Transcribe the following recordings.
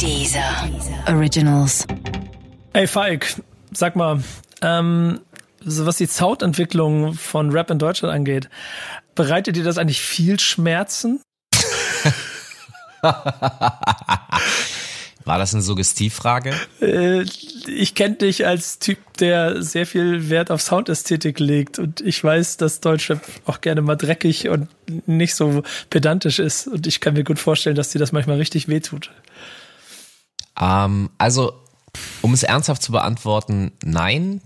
Dieser Originals. Ey Falk, sag mal, ähm, so was die Soundentwicklung von Rap in Deutschland angeht, bereitet dir das eigentlich viel Schmerzen? War das eine Suggestivfrage? Äh, ich kenne dich als Typ, der sehr viel Wert auf Soundästhetik legt und ich weiß, dass Deutschrap auch gerne mal dreckig und nicht so pedantisch ist und ich kann mir gut vorstellen, dass dir das manchmal richtig wehtut. Ähm, also, um es ernsthaft zu beantworten, nein.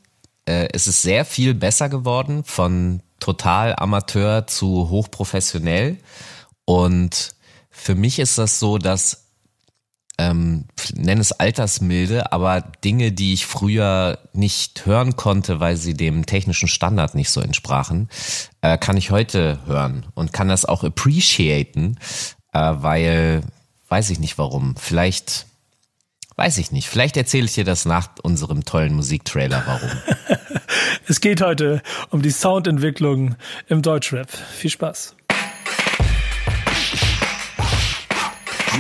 Äh, es ist sehr viel besser geworden von total Amateur zu hochprofessionell und für mich ist das so, dass ähm, nenne es Altersmilde, aber Dinge, die ich früher nicht hören konnte, weil sie dem technischen Standard nicht so entsprachen, äh, kann ich heute hören und kann das auch appreciaten, äh, weil, weiß ich nicht warum, vielleicht, weiß ich nicht, vielleicht erzähle ich dir das nach unserem tollen Musiktrailer, warum. es geht heute um die Soundentwicklung im Deutschrap. Viel Spaß.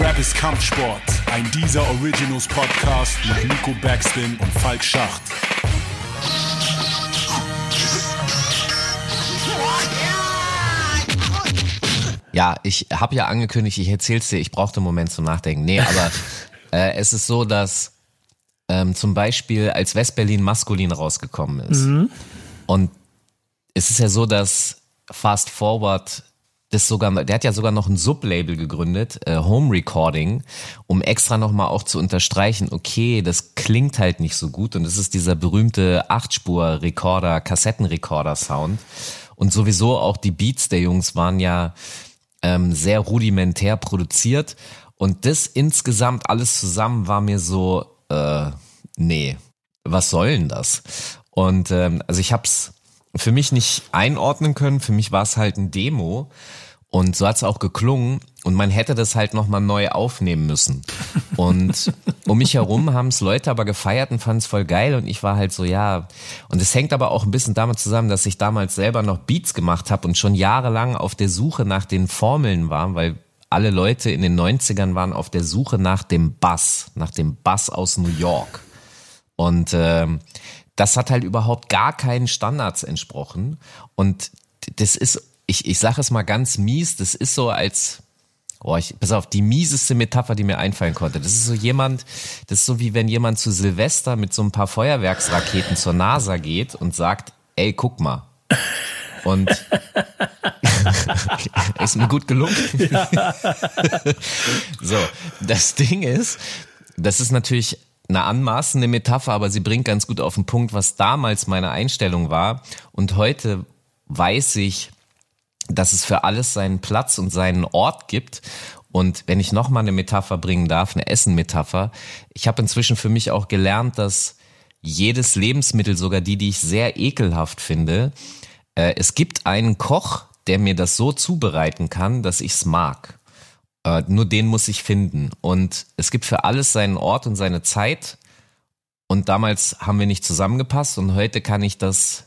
Rap ist Kampfsport. Ein dieser Originals Podcast mit Nico Backspin und Falk Schacht. Ja, ich habe ja angekündigt, ich erzähl's dir, ich brauchte einen Moment zum Nachdenken. Nee, aber äh, es ist so, dass ähm, zum Beispiel als Westberlin maskulin rausgekommen ist. Mhm. Und es ist ja so, dass Fast Forward das sogar, der hat ja sogar noch ein Sublabel gegründet, äh, Home Recording, um extra nochmal auch zu unterstreichen, okay, das klingt halt nicht so gut und das ist dieser berühmte Achtspur-Recorder, Kassettenrecorder-Sound. Und sowieso auch die Beats der Jungs waren ja ähm, sehr rudimentär produziert und das insgesamt alles zusammen war mir so, äh, nee, was soll denn das? Und ähm, also ich hab's für mich nicht einordnen können. Für mich war es halt ein Demo. Und so hat es auch geklungen. Und man hätte das halt nochmal neu aufnehmen müssen. Und um mich herum haben es Leute aber gefeiert und fanden es voll geil. Und ich war halt so, ja. Und es hängt aber auch ein bisschen damit zusammen, dass ich damals selber noch Beats gemacht habe und schon jahrelang auf der Suche nach den Formeln war, weil alle Leute in den 90ern waren auf der Suche nach dem Bass, nach dem Bass aus New York. Und äh, das hat halt überhaupt gar keinen Standards entsprochen. Und das ist ich, ich sage es mal ganz mies, das ist so als, oh, ich, pass auf, die mieseste Metapher, die mir einfallen konnte. Das ist so jemand, das ist so wie wenn jemand zu Silvester mit so ein paar Feuerwerksraketen zur NASA geht und sagt, ey, guck mal. Und ist mir gut gelungen. Ja. so, das Ding ist, das ist natürlich eine anmaßende Metapher, aber sie bringt ganz gut auf den Punkt, was damals meine Einstellung war. Und heute weiß ich, dass es für alles seinen Platz und seinen Ort gibt. Und wenn ich nochmal eine Metapher bringen darf, eine Essen-Metapher, ich habe inzwischen für mich auch gelernt, dass jedes Lebensmittel, sogar die, die ich sehr ekelhaft finde, äh, es gibt einen Koch, der mir das so zubereiten kann, dass ich es mag. Äh, nur den muss ich finden. Und es gibt für alles seinen Ort und seine Zeit. Und damals haben wir nicht zusammengepasst und heute kann ich das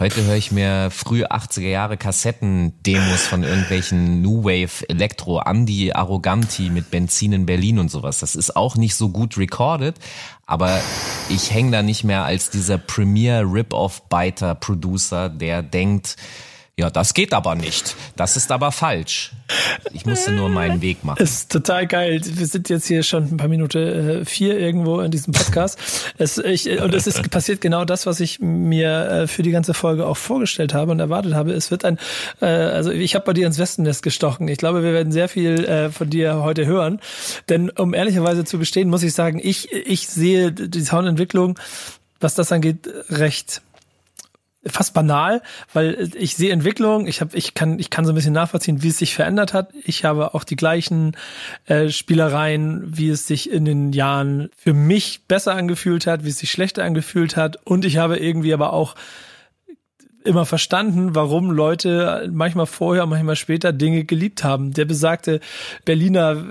Heute höre ich mir frühe 80er Jahre Kassetten-Demos von irgendwelchen New Wave Elektro, Andy Arroganti mit Benzin in Berlin und sowas. Das ist auch nicht so gut recorded, aber ich hänge da nicht mehr als dieser Premier Rip-Off-Biter Producer, der denkt, ja, das geht aber nicht. Das ist aber falsch. Ich musste nur meinen Weg machen. Ist total geil. Wir sind jetzt hier schon ein paar Minuten äh, vier irgendwo in diesem Podcast. es, ich, und es ist passiert genau das, was ich mir äh, für die ganze Folge auch vorgestellt habe und erwartet habe. Es wird ein, äh, also ich habe bei dir ins Westennest gestochen. Ich glaube, wir werden sehr viel äh, von dir heute hören. Denn um ehrlicherweise zu gestehen, muss ich sagen, ich, ich sehe die Soundentwicklung, was das angeht, recht fast banal, weil ich sehe Entwicklung, ich habe, ich kann, ich kann so ein bisschen nachvollziehen, wie es sich verändert hat. Ich habe auch die gleichen äh, Spielereien, wie es sich in den Jahren für mich besser angefühlt hat, wie es sich schlechter angefühlt hat. Und ich habe irgendwie aber auch immer verstanden, warum Leute manchmal vorher, manchmal später Dinge geliebt haben. Der besagte Berliner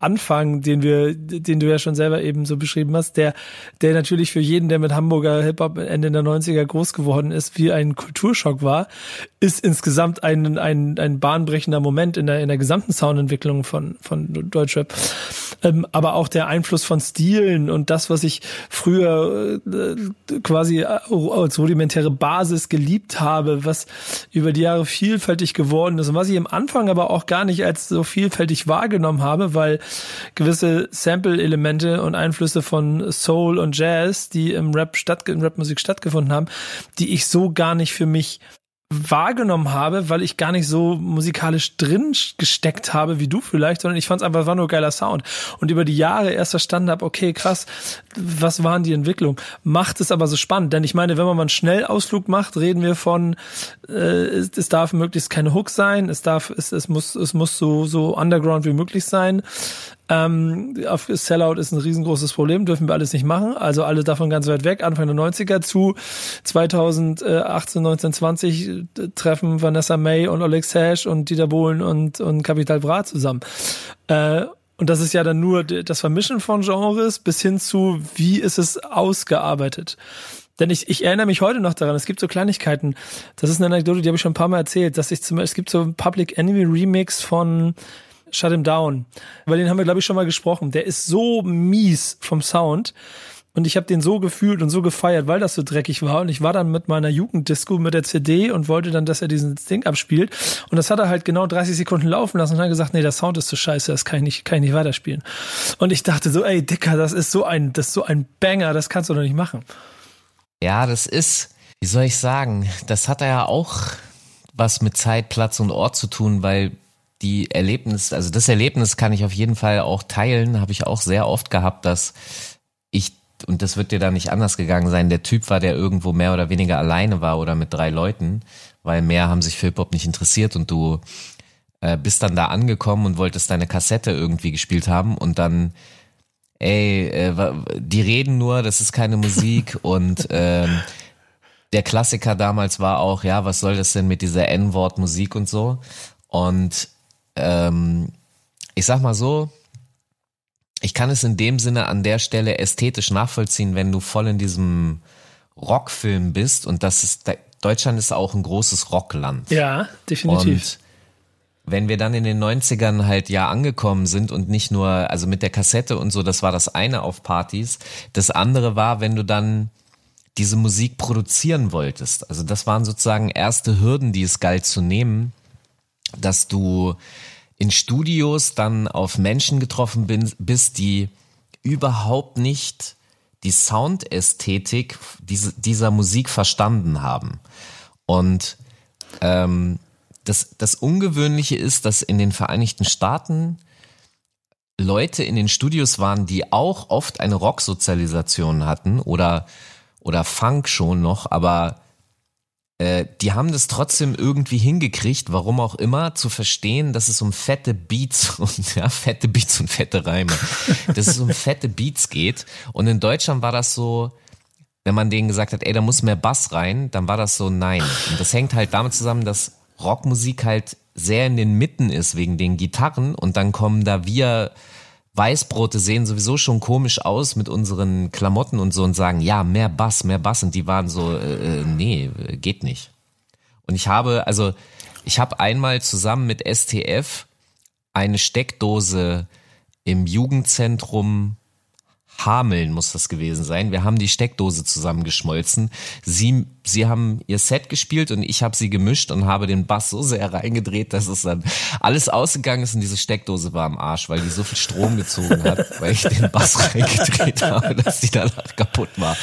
Anfang, den wir, den du ja schon selber eben so beschrieben hast, der, der natürlich für jeden, der mit Hamburger Hip-Hop Ende der 90er groß geworden ist, wie ein Kulturschock war, ist insgesamt ein, ein, ein bahnbrechender Moment in der, in der gesamten Soundentwicklung von, von Deutschrap. Ähm, aber auch der Einfluss von Stilen und das, was ich früher äh, quasi als rudimentäre Basis geliebt habe, was über die Jahre vielfältig geworden ist und was ich am Anfang aber auch gar nicht als so vielfältig wahrgenommen habe, weil gewisse Sample-Elemente und Einflüsse von Soul und Jazz, die im Rap statt, in Rapmusik stattgefunden haben, die ich so gar nicht für mich wahrgenommen habe, weil ich gar nicht so musikalisch drin gesteckt habe wie du vielleicht, sondern ich fand es einfach, war nur geiler Sound. Und über die Jahre erst verstanden habe, okay, krass, was waren die Entwicklungen? Macht es aber so spannend, denn ich meine, wenn man mal einen Schnellausflug macht, reden wir von, äh, es, es darf möglichst keine Hook sein, es darf, es, es muss, es muss so, so underground wie möglich sein. Ähm, auf Sellout ist ein riesengroßes Problem, dürfen wir alles nicht machen. Also alle davon ganz weit weg. Anfang der 90er zu 2018, 19, 20 treffen Vanessa May und Alex Hash und Dieter Bohlen und, und Capital Bra zusammen. Äh, und das ist ja dann nur das Vermischen von Genres bis hin zu, wie ist es ausgearbeitet. Denn ich, ich erinnere mich heute noch daran, es gibt so Kleinigkeiten, das ist eine Anekdote, die habe ich schon ein paar Mal erzählt, dass ich zum Beispiel, es gibt so Public Enemy Remix von Shut Him Down. Über den haben wir, glaube ich, schon mal gesprochen. Der ist so mies vom Sound. Und ich habe den so gefühlt und so gefeiert, weil das so dreckig war. Und ich war dann mit meiner Jugenddisco mit der CD und wollte dann, dass er diesen Ding abspielt. Und das hat er halt genau 30 Sekunden laufen lassen und hat gesagt, nee, der Sound ist so scheiße, das kann ich nicht, kann ich nicht weiterspielen. Und ich dachte so, ey, Dicker, das ist so ein, das ist so ein Banger, das kannst du doch nicht machen. Ja, das ist, wie soll ich sagen, das hat ja auch was mit Zeit, Platz und Ort zu tun, weil die Erlebnis, also das Erlebnis kann ich auf jeden Fall auch teilen, habe ich auch sehr oft gehabt, dass ich, und das wird dir da nicht anders gegangen sein, der Typ war, der irgendwo mehr oder weniger alleine war oder mit drei Leuten, weil mehr haben sich für Hip-Hop nicht interessiert und du äh, bist dann da angekommen und wolltest deine Kassette irgendwie gespielt haben und dann ey, äh, die reden nur, das ist keine Musik und ähm, der Klassiker damals war auch, ja, was soll das denn mit dieser N-Wort-Musik und so? Und ähm, ich sag mal so, ich kann es in dem Sinne an der Stelle ästhetisch nachvollziehen, wenn du voll in diesem Rockfilm bist und das ist, Deutschland ist auch ein großes Rockland. Ja, definitiv. Und wenn wir dann in den 90ern halt ja angekommen sind und nicht nur, also mit der Kassette und so, das war das eine auf Partys. Das andere war, wenn du dann diese Musik produzieren wolltest. Also das waren sozusagen erste Hürden, die es galt zu nehmen, dass du in Studios dann auf Menschen getroffen bist, die überhaupt nicht die Soundästhetik diese, dieser Musik verstanden haben. Und ähm, das, das Ungewöhnliche ist, dass in den Vereinigten Staaten Leute in den Studios waren, die auch oft eine Rocksozialisation hatten oder, oder Funk schon noch, aber äh, die haben das trotzdem irgendwie hingekriegt, warum auch immer, zu verstehen, dass es um fette Beats und ja, fette Beats und fette Reime, dass es um fette Beats geht. Und in Deutschland war das so, wenn man denen gesagt hat, ey, da muss mehr Bass rein, dann war das so nein. Und das hängt halt damit zusammen, dass Rockmusik halt sehr in den Mitten ist wegen den Gitarren und dann kommen da wir Weißbrote sehen sowieso schon komisch aus mit unseren Klamotten und so und sagen, ja, mehr Bass, mehr Bass. Und die waren so, äh, äh nee, geht nicht. Und ich habe, also, ich habe einmal zusammen mit STF eine Steckdose im Jugendzentrum Hameln muss das gewesen sein. Wir haben die Steckdose zusammengeschmolzen. Sie, sie haben ihr Set gespielt und ich habe sie gemischt und habe den Bass so sehr reingedreht, dass es dann alles ausgegangen ist und diese Steckdose war am Arsch, weil die so viel Strom gezogen hat, weil ich den Bass reingedreht habe, dass die danach kaputt war.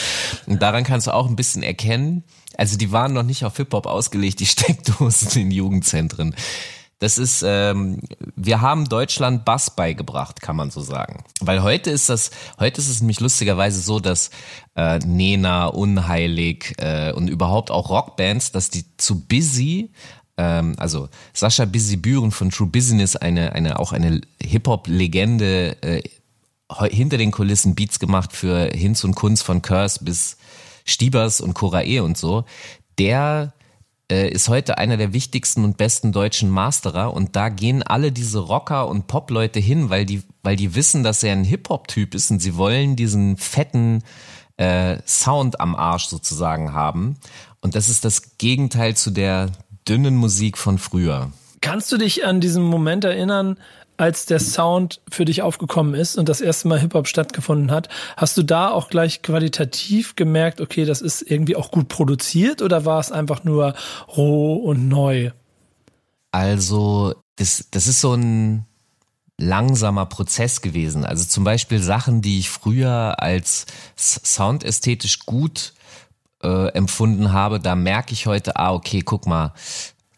Und daran kannst du auch ein bisschen erkennen, also die waren noch nicht auf Hip-Hop ausgelegt, die Steckdosen in Jugendzentren. Das ist, ähm, wir haben Deutschland Bass beigebracht, kann man so sagen. Weil heute ist das, heute ist es nämlich lustigerweise so, dass äh, Nena, Unheilig äh, und überhaupt auch Rockbands, dass die zu busy ähm, also Sascha Busy Büren von True Business, eine, eine auch eine Hip-Hop-Legende, äh, hinter den Kulissen Beats gemacht für Hinz und Kunz von Curse bis Stiebers und Korae und so. Der ist heute einer der wichtigsten und besten deutschen Masterer und da gehen alle diese Rocker und Pop-Leute hin, weil die, weil die wissen, dass er ein Hip-Hop-Typ ist und sie wollen diesen fetten äh, Sound am Arsch sozusagen haben. Und das ist das Gegenteil zu der dünnen Musik von früher. Kannst du dich an diesen Moment erinnern, als der Sound für dich aufgekommen ist und das erste Mal Hip-Hop stattgefunden hat, hast du da auch gleich qualitativ gemerkt, okay, das ist irgendwie auch gut produziert oder war es einfach nur roh und neu? Also, das, das ist so ein langsamer Prozess gewesen. Also zum Beispiel Sachen, die ich früher als soundästhetisch gut äh, empfunden habe, da merke ich heute, ah, okay, guck mal,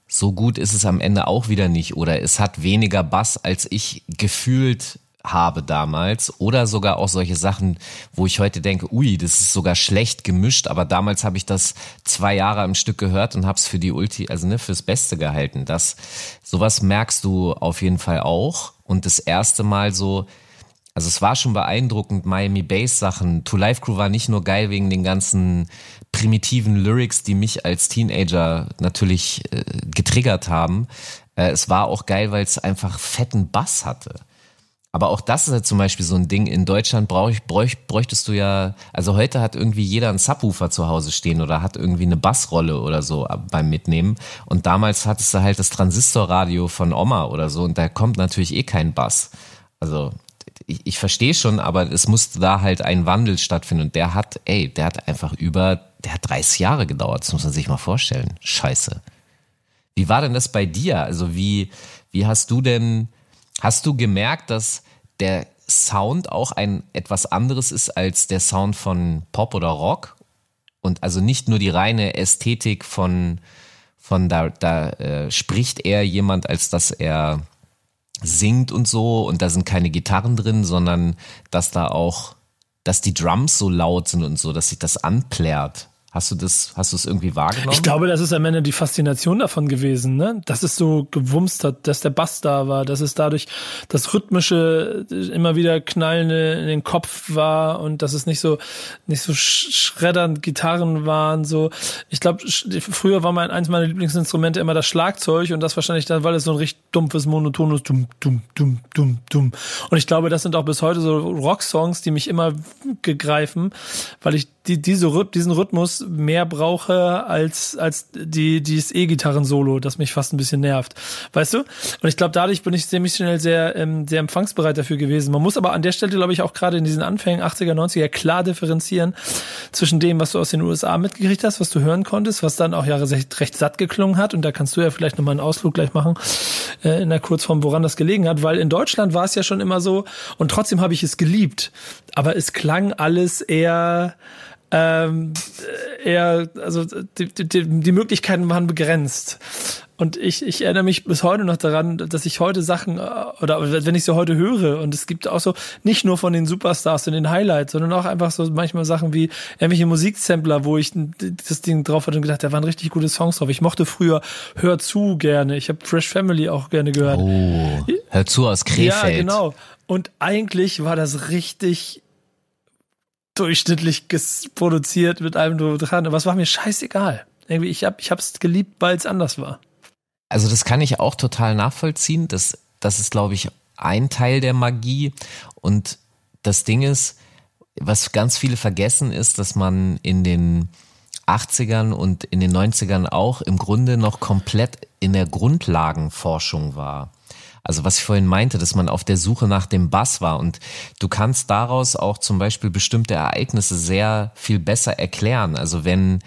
so gut ist es am Ende auch wieder nicht oder es hat weniger Bass, als ich gefühlt habe damals oder sogar auch solche Sachen, wo ich heute denke, ui, das ist sogar schlecht gemischt, aber damals habe ich das zwei Jahre am Stück gehört und habe es für die Ulti, also ne, fürs Beste gehalten. Das sowas merkst du auf jeden Fall auch und das erste Mal so also es war schon beeindruckend, Miami Bass Sachen. To Life Crew war nicht nur geil wegen den ganzen primitiven Lyrics, die mich als Teenager natürlich äh, getriggert haben. Äh, es war auch geil, weil es einfach fetten Bass hatte. Aber auch das ist ja zum Beispiel so ein Ding. In Deutschland brauch, bräuch, bräuchtest du ja, also heute hat irgendwie jeder einen Subwoofer zu Hause stehen oder hat irgendwie eine Bassrolle oder so beim Mitnehmen. Und damals hattest du halt das Transistorradio von Oma oder so und da kommt natürlich eh kein Bass. Also ich, ich verstehe schon, aber es musste da halt ein Wandel stattfinden und der hat, ey, der hat einfach über, der hat 30 Jahre gedauert, das muss man sich mal vorstellen. Scheiße. Wie war denn das bei dir? Also wie, wie hast du denn, hast du gemerkt, dass der Sound auch ein etwas anderes ist als der Sound von Pop oder Rock? Und also nicht nur die reine Ästhetik von, von da, da äh, spricht er jemand, als dass er singt und so und da sind keine Gitarren drin, sondern dass da auch, dass die Drums so laut sind und so, dass sich das anplärt. Hast du das, hast du es irgendwie wahrgenommen? Ich glaube, das ist am Ende die Faszination davon gewesen, ne? Dass es so gewumst hat, dass der Bass da war, dass es dadurch das rhythmische immer wieder knallende in den Kopf war und dass es nicht so nicht so schreddernd Gitarren waren so. Ich glaube, früher war mein eins meiner Lieblingsinstrumente immer das Schlagzeug und das wahrscheinlich dann, weil es so ein richtig dumpfes monotones dumm dumm dumm dumm dumm. Und ich glaube, das sind auch bis heute so Rocksongs, die mich immer gegreifen, weil ich die, diese, diesen Rhythmus mehr brauche als, als die, dieses E-Gitarren-Solo, das mich fast ein bisschen nervt. Weißt du? Und ich glaube, dadurch bin ich ziemlich schnell sehr, ähm, sehr empfangsbereit dafür gewesen. Man muss aber an der Stelle, glaube ich, auch gerade in diesen Anfängen 80er, 90er klar differenzieren zwischen dem, was du aus den USA mitgekriegt hast, was du hören konntest, was dann auch Jahre recht, recht satt geklungen hat. Und da kannst du ja vielleicht nochmal einen Ausflug gleich machen, äh, in der Kurzform, woran das gelegen hat. Weil in Deutschland war es ja schon immer so, und trotzdem habe ich es geliebt. Aber es klang alles eher, ähm, eher, also die, die, die Möglichkeiten waren begrenzt. Und ich, ich erinnere mich bis heute noch daran, dass ich heute Sachen, äh, oder wenn ich sie heute höre, und es gibt auch so, nicht nur von den Superstars und den Highlights, sondern auch einfach so manchmal Sachen wie irgendwelche Musiksampler, wo ich das Ding drauf hatte und gedacht, da waren richtig gute Songs drauf. Ich mochte früher Hör zu gerne. Ich habe Fresh Family auch gerne gehört. Oh, Hör zu aus Krefeld. Ja, genau. Und eigentlich war das richtig durchschnittlich produziert mit allem dran. Aber es war mir scheißegal. Irgendwie, ich habe hab's geliebt, weil es anders war. Also das kann ich auch total nachvollziehen. Das, das ist, glaube ich, ein Teil der Magie. Und das Ding ist, was ganz viele vergessen, ist, dass man in den 80ern und in den 90ern auch im Grunde noch komplett in der Grundlagenforschung war. Also was ich vorhin meinte, dass man auf der Suche nach dem Bass war und du kannst daraus auch zum Beispiel bestimmte Ereignisse sehr viel besser erklären. Also wenn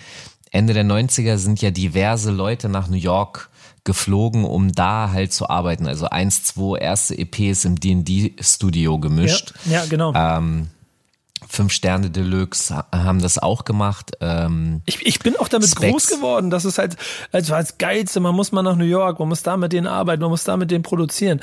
Ende der 90er sind ja diverse Leute nach New York geflogen, um da halt zu arbeiten. Also eins, zwei erste EPs im D&D-Studio gemischt. Ja, ja genau. Ähm, Fünf Sterne Deluxe haben das auch gemacht. Ähm, ich, ich bin auch damit Specs. groß geworden. Das ist halt, also als Geilste, man muss mal nach New York, man muss da mit denen arbeiten, man muss da mit denen produzieren.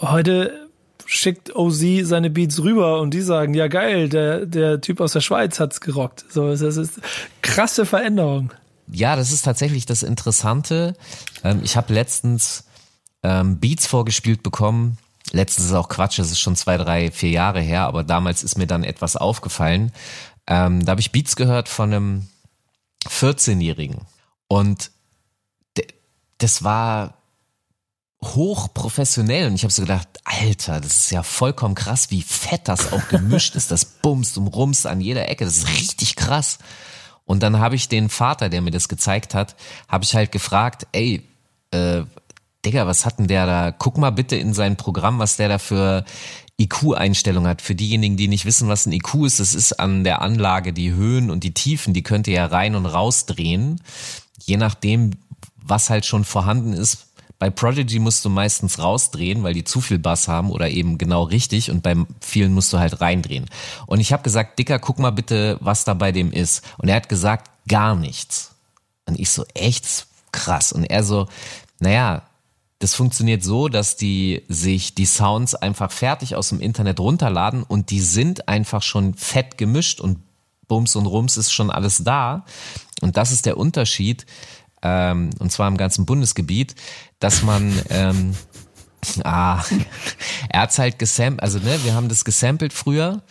Heute schickt OZ seine Beats rüber und die sagen, ja geil, der, der Typ aus der Schweiz hat's gerockt. So, das ist krasse Veränderung. Ja, das ist tatsächlich das Interessante. Ähm, ich habe letztens ähm, Beats vorgespielt bekommen letztens ist auch Quatsch, das ist schon zwei, drei, vier Jahre her, aber damals ist mir dann etwas aufgefallen. Ähm, da habe ich Beats gehört von einem 14-Jährigen. Und das war hochprofessionell und ich habe so gedacht, Alter, das ist ja vollkommen krass, wie fett das auch gemischt ist. Das bumst und rumst an jeder Ecke. Das ist richtig krass. Und dann habe ich den Vater, der mir das gezeigt hat, habe ich halt gefragt, ey, äh, Digga, was hat denn der da? Guck mal bitte in sein Programm, was der da für IQ-Einstellung hat. Für diejenigen, die nicht wissen, was ein IQ ist, das ist an der Anlage die Höhen und die Tiefen, die könnt ihr ja rein und raus drehen. Je nachdem, was halt schon vorhanden ist. Bei Prodigy musst du meistens rausdrehen, weil die zu viel Bass haben oder eben genau richtig und bei vielen musst du halt reindrehen. Und ich habe gesagt, Dicker, guck mal bitte, was da bei dem ist. Und er hat gesagt, gar nichts. Und ich so, echt krass. Und er so, naja, das funktioniert so, dass die sich die Sounds einfach fertig aus dem Internet runterladen und die sind einfach schon fett gemischt und Bums und Rums ist schon alles da. Und das ist der Unterschied, ähm, und zwar im ganzen Bundesgebiet, dass man ähm, Ah, er hat's halt gesampelt, also ne, wir haben das gesampelt früher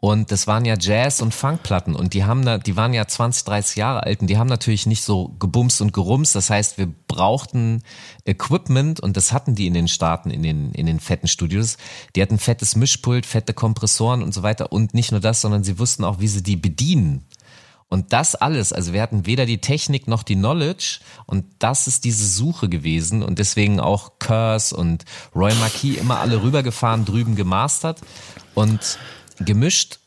und das waren ja Jazz- und Funkplatten und die haben da, die waren ja 20, 30 Jahre alt und die haben natürlich nicht so gebumst und gerumst. Das heißt, wir brauchten Equipment und das hatten die in den Staaten, in den, in den fetten Studios. Die hatten fettes Mischpult, fette Kompressoren und so weiter und nicht nur das, sondern sie wussten auch, wie sie die bedienen. Und das alles, also wir hatten weder die Technik noch die Knowledge und das ist diese Suche gewesen und deswegen auch Curse und Roy Marquis immer alle rübergefahren, drüben gemastert und gemischt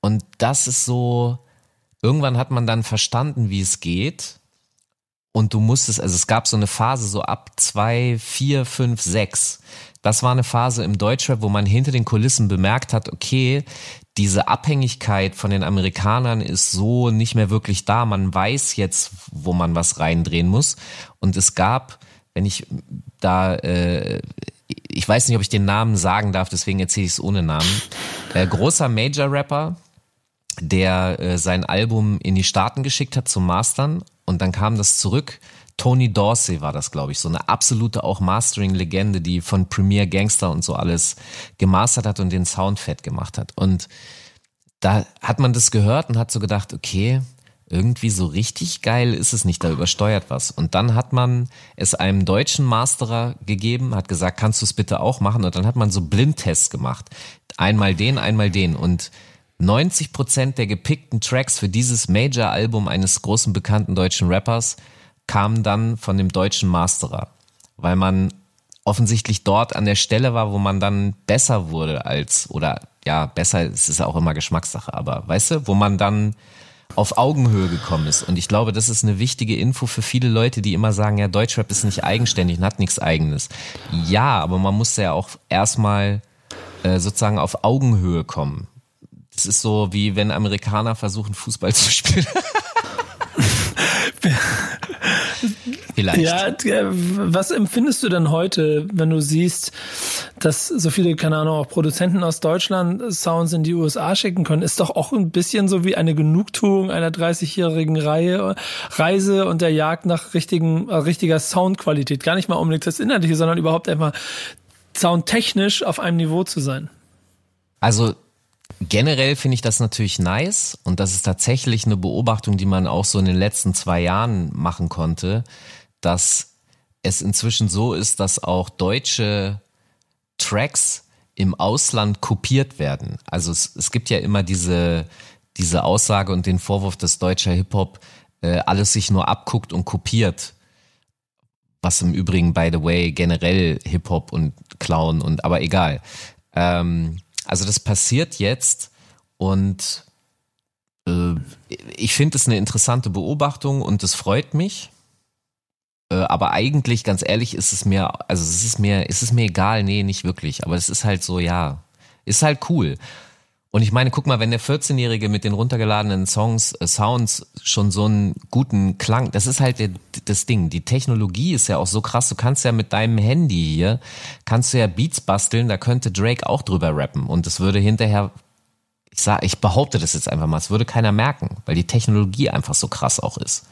und das ist so, irgendwann hat man dann verstanden, wie es geht und du musstest, also es gab so eine Phase so ab zwei, vier, fünf, sechs. Das war eine Phase im Deutschrap, wo man hinter den Kulissen bemerkt hat, okay, diese Abhängigkeit von den Amerikanern ist so nicht mehr wirklich da. Man weiß jetzt, wo man was reindrehen muss. Und es gab, wenn ich da äh, ich weiß nicht, ob ich den Namen sagen darf, deswegen erzähle ich es ohne Namen. Äh, großer Major-Rapper, der äh, sein Album in die Staaten geschickt hat zum Mastern und dann kam das zurück. Tony Dorsey war das, glaube ich, so eine absolute auch Mastering-Legende, die von Premier Gangster und so alles gemastert hat und den Sound fett gemacht hat. Und da hat man das gehört und hat so gedacht, okay, irgendwie so richtig geil ist es nicht, da übersteuert was. Und dann hat man es einem deutschen Masterer gegeben, hat gesagt, kannst du es bitte auch machen? Und dann hat man so Blindtests gemacht. Einmal den, einmal den. Und 90 Prozent der gepickten Tracks für dieses Major-Album eines großen bekannten deutschen Rappers kamen dann von dem deutschen Masterer. Weil man offensichtlich dort an der Stelle war, wo man dann besser wurde als, oder ja, besser, es ist auch immer Geschmackssache, aber weißt du, wo man dann auf Augenhöhe gekommen ist. Und ich glaube, das ist eine wichtige Info für viele Leute, die immer sagen, ja, Deutschrap ist nicht eigenständig und hat nichts eigenes. Ja, aber man muss ja auch erstmal äh, sozusagen auf Augenhöhe kommen. Das ist so, wie wenn Amerikaner versuchen, Fußball zu spielen. Vielleicht. Ja, was empfindest du denn heute, wenn du siehst, dass so viele, keine Ahnung, auch Produzenten aus Deutschland Sounds in die USA schicken können? Ist doch auch ein bisschen so wie eine Genugtuung einer 30-jährigen Reihe, Reise und der Jagd nach richtigen, äh, richtiger Soundqualität. Gar nicht mal unbedingt das Inhaltliche, sondern überhaupt einfach soundtechnisch auf einem Niveau zu sein. Also Generell finde ich das natürlich nice und das ist tatsächlich eine Beobachtung, die man auch so in den letzten zwei Jahren machen konnte, dass es inzwischen so ist, dass auch deutsche Tracks im Ausland kopiert werden. Also es, es gibt ja immer diese, diese Aussage und den Vorwurf, dass deutscher Hip-Hop äh, alles sich nur abguckt und kopiert. Was im Übrigen, by the way, generell Hip-Hop und Clown und aber egal. Ähm, also das passiert jetzt und äh, ich finde es eine interessante Beobachtung und es freut mich. Äh, aber eigentlich, ganz ehrlich, ist es mir, also es ist mir, ist es mir egal, nee, nicht wirklich. Aber es ist halt so, ja, ist halt cool. Und ich meine, guck mal, wenn der 14-Jährige mit den runtergeladenen Songs, äh, Sounds schon so einen guten Klang, das ist halt der, das Ding. Die Technologie ist ja auch so krass. Du kannst ja mit deinem Handy hier, kannst du ja Beats basteln, da könnte Drake auch drüber rappen. Und es würde hinterher, ich sag, ich behaupte das jetzt einfach mal, es würde keiner merken, weil die Technologie einfach so krass auch ist.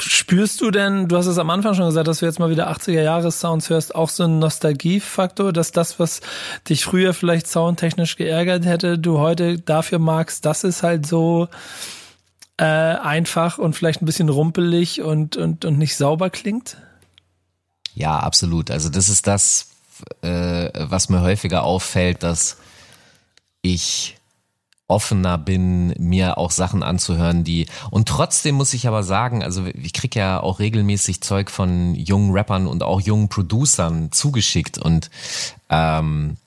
Spürst du denn, du hast es am Anfang schon gesagt, dass du jetzt mal wieder 80er Jahre Sounds hörst, auch so ein Nostalgiefaktor, dass das, was dich früher vielleicht soundtechnisch geärgert hätte, du heute dafür magst, dass es halt so äh, einfach und vielleicht ein bisschen rumpelig und, und, und nicht sauber klingt? Ja, absolut. Also das ist das, äh, was mir häufiger auffällt, dass ich offener bin, mir auch Sachen anzuhören, die und trotzdem muss ich aber sagen, also ich krieg ja auch regelmäßig Zeug von jungen Rappern und auch jungen Producern zugeschickt und ähm,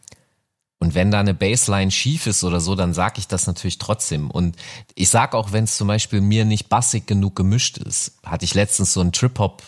und wenn da eine Bassline schief ist oder so, dann sag ich das natürlich trotzdem. Und ich sag auch, wenn es zum Beispiel mir nicht bassig genug gemischt ist, hatte ich letztens so einen Trip-Hop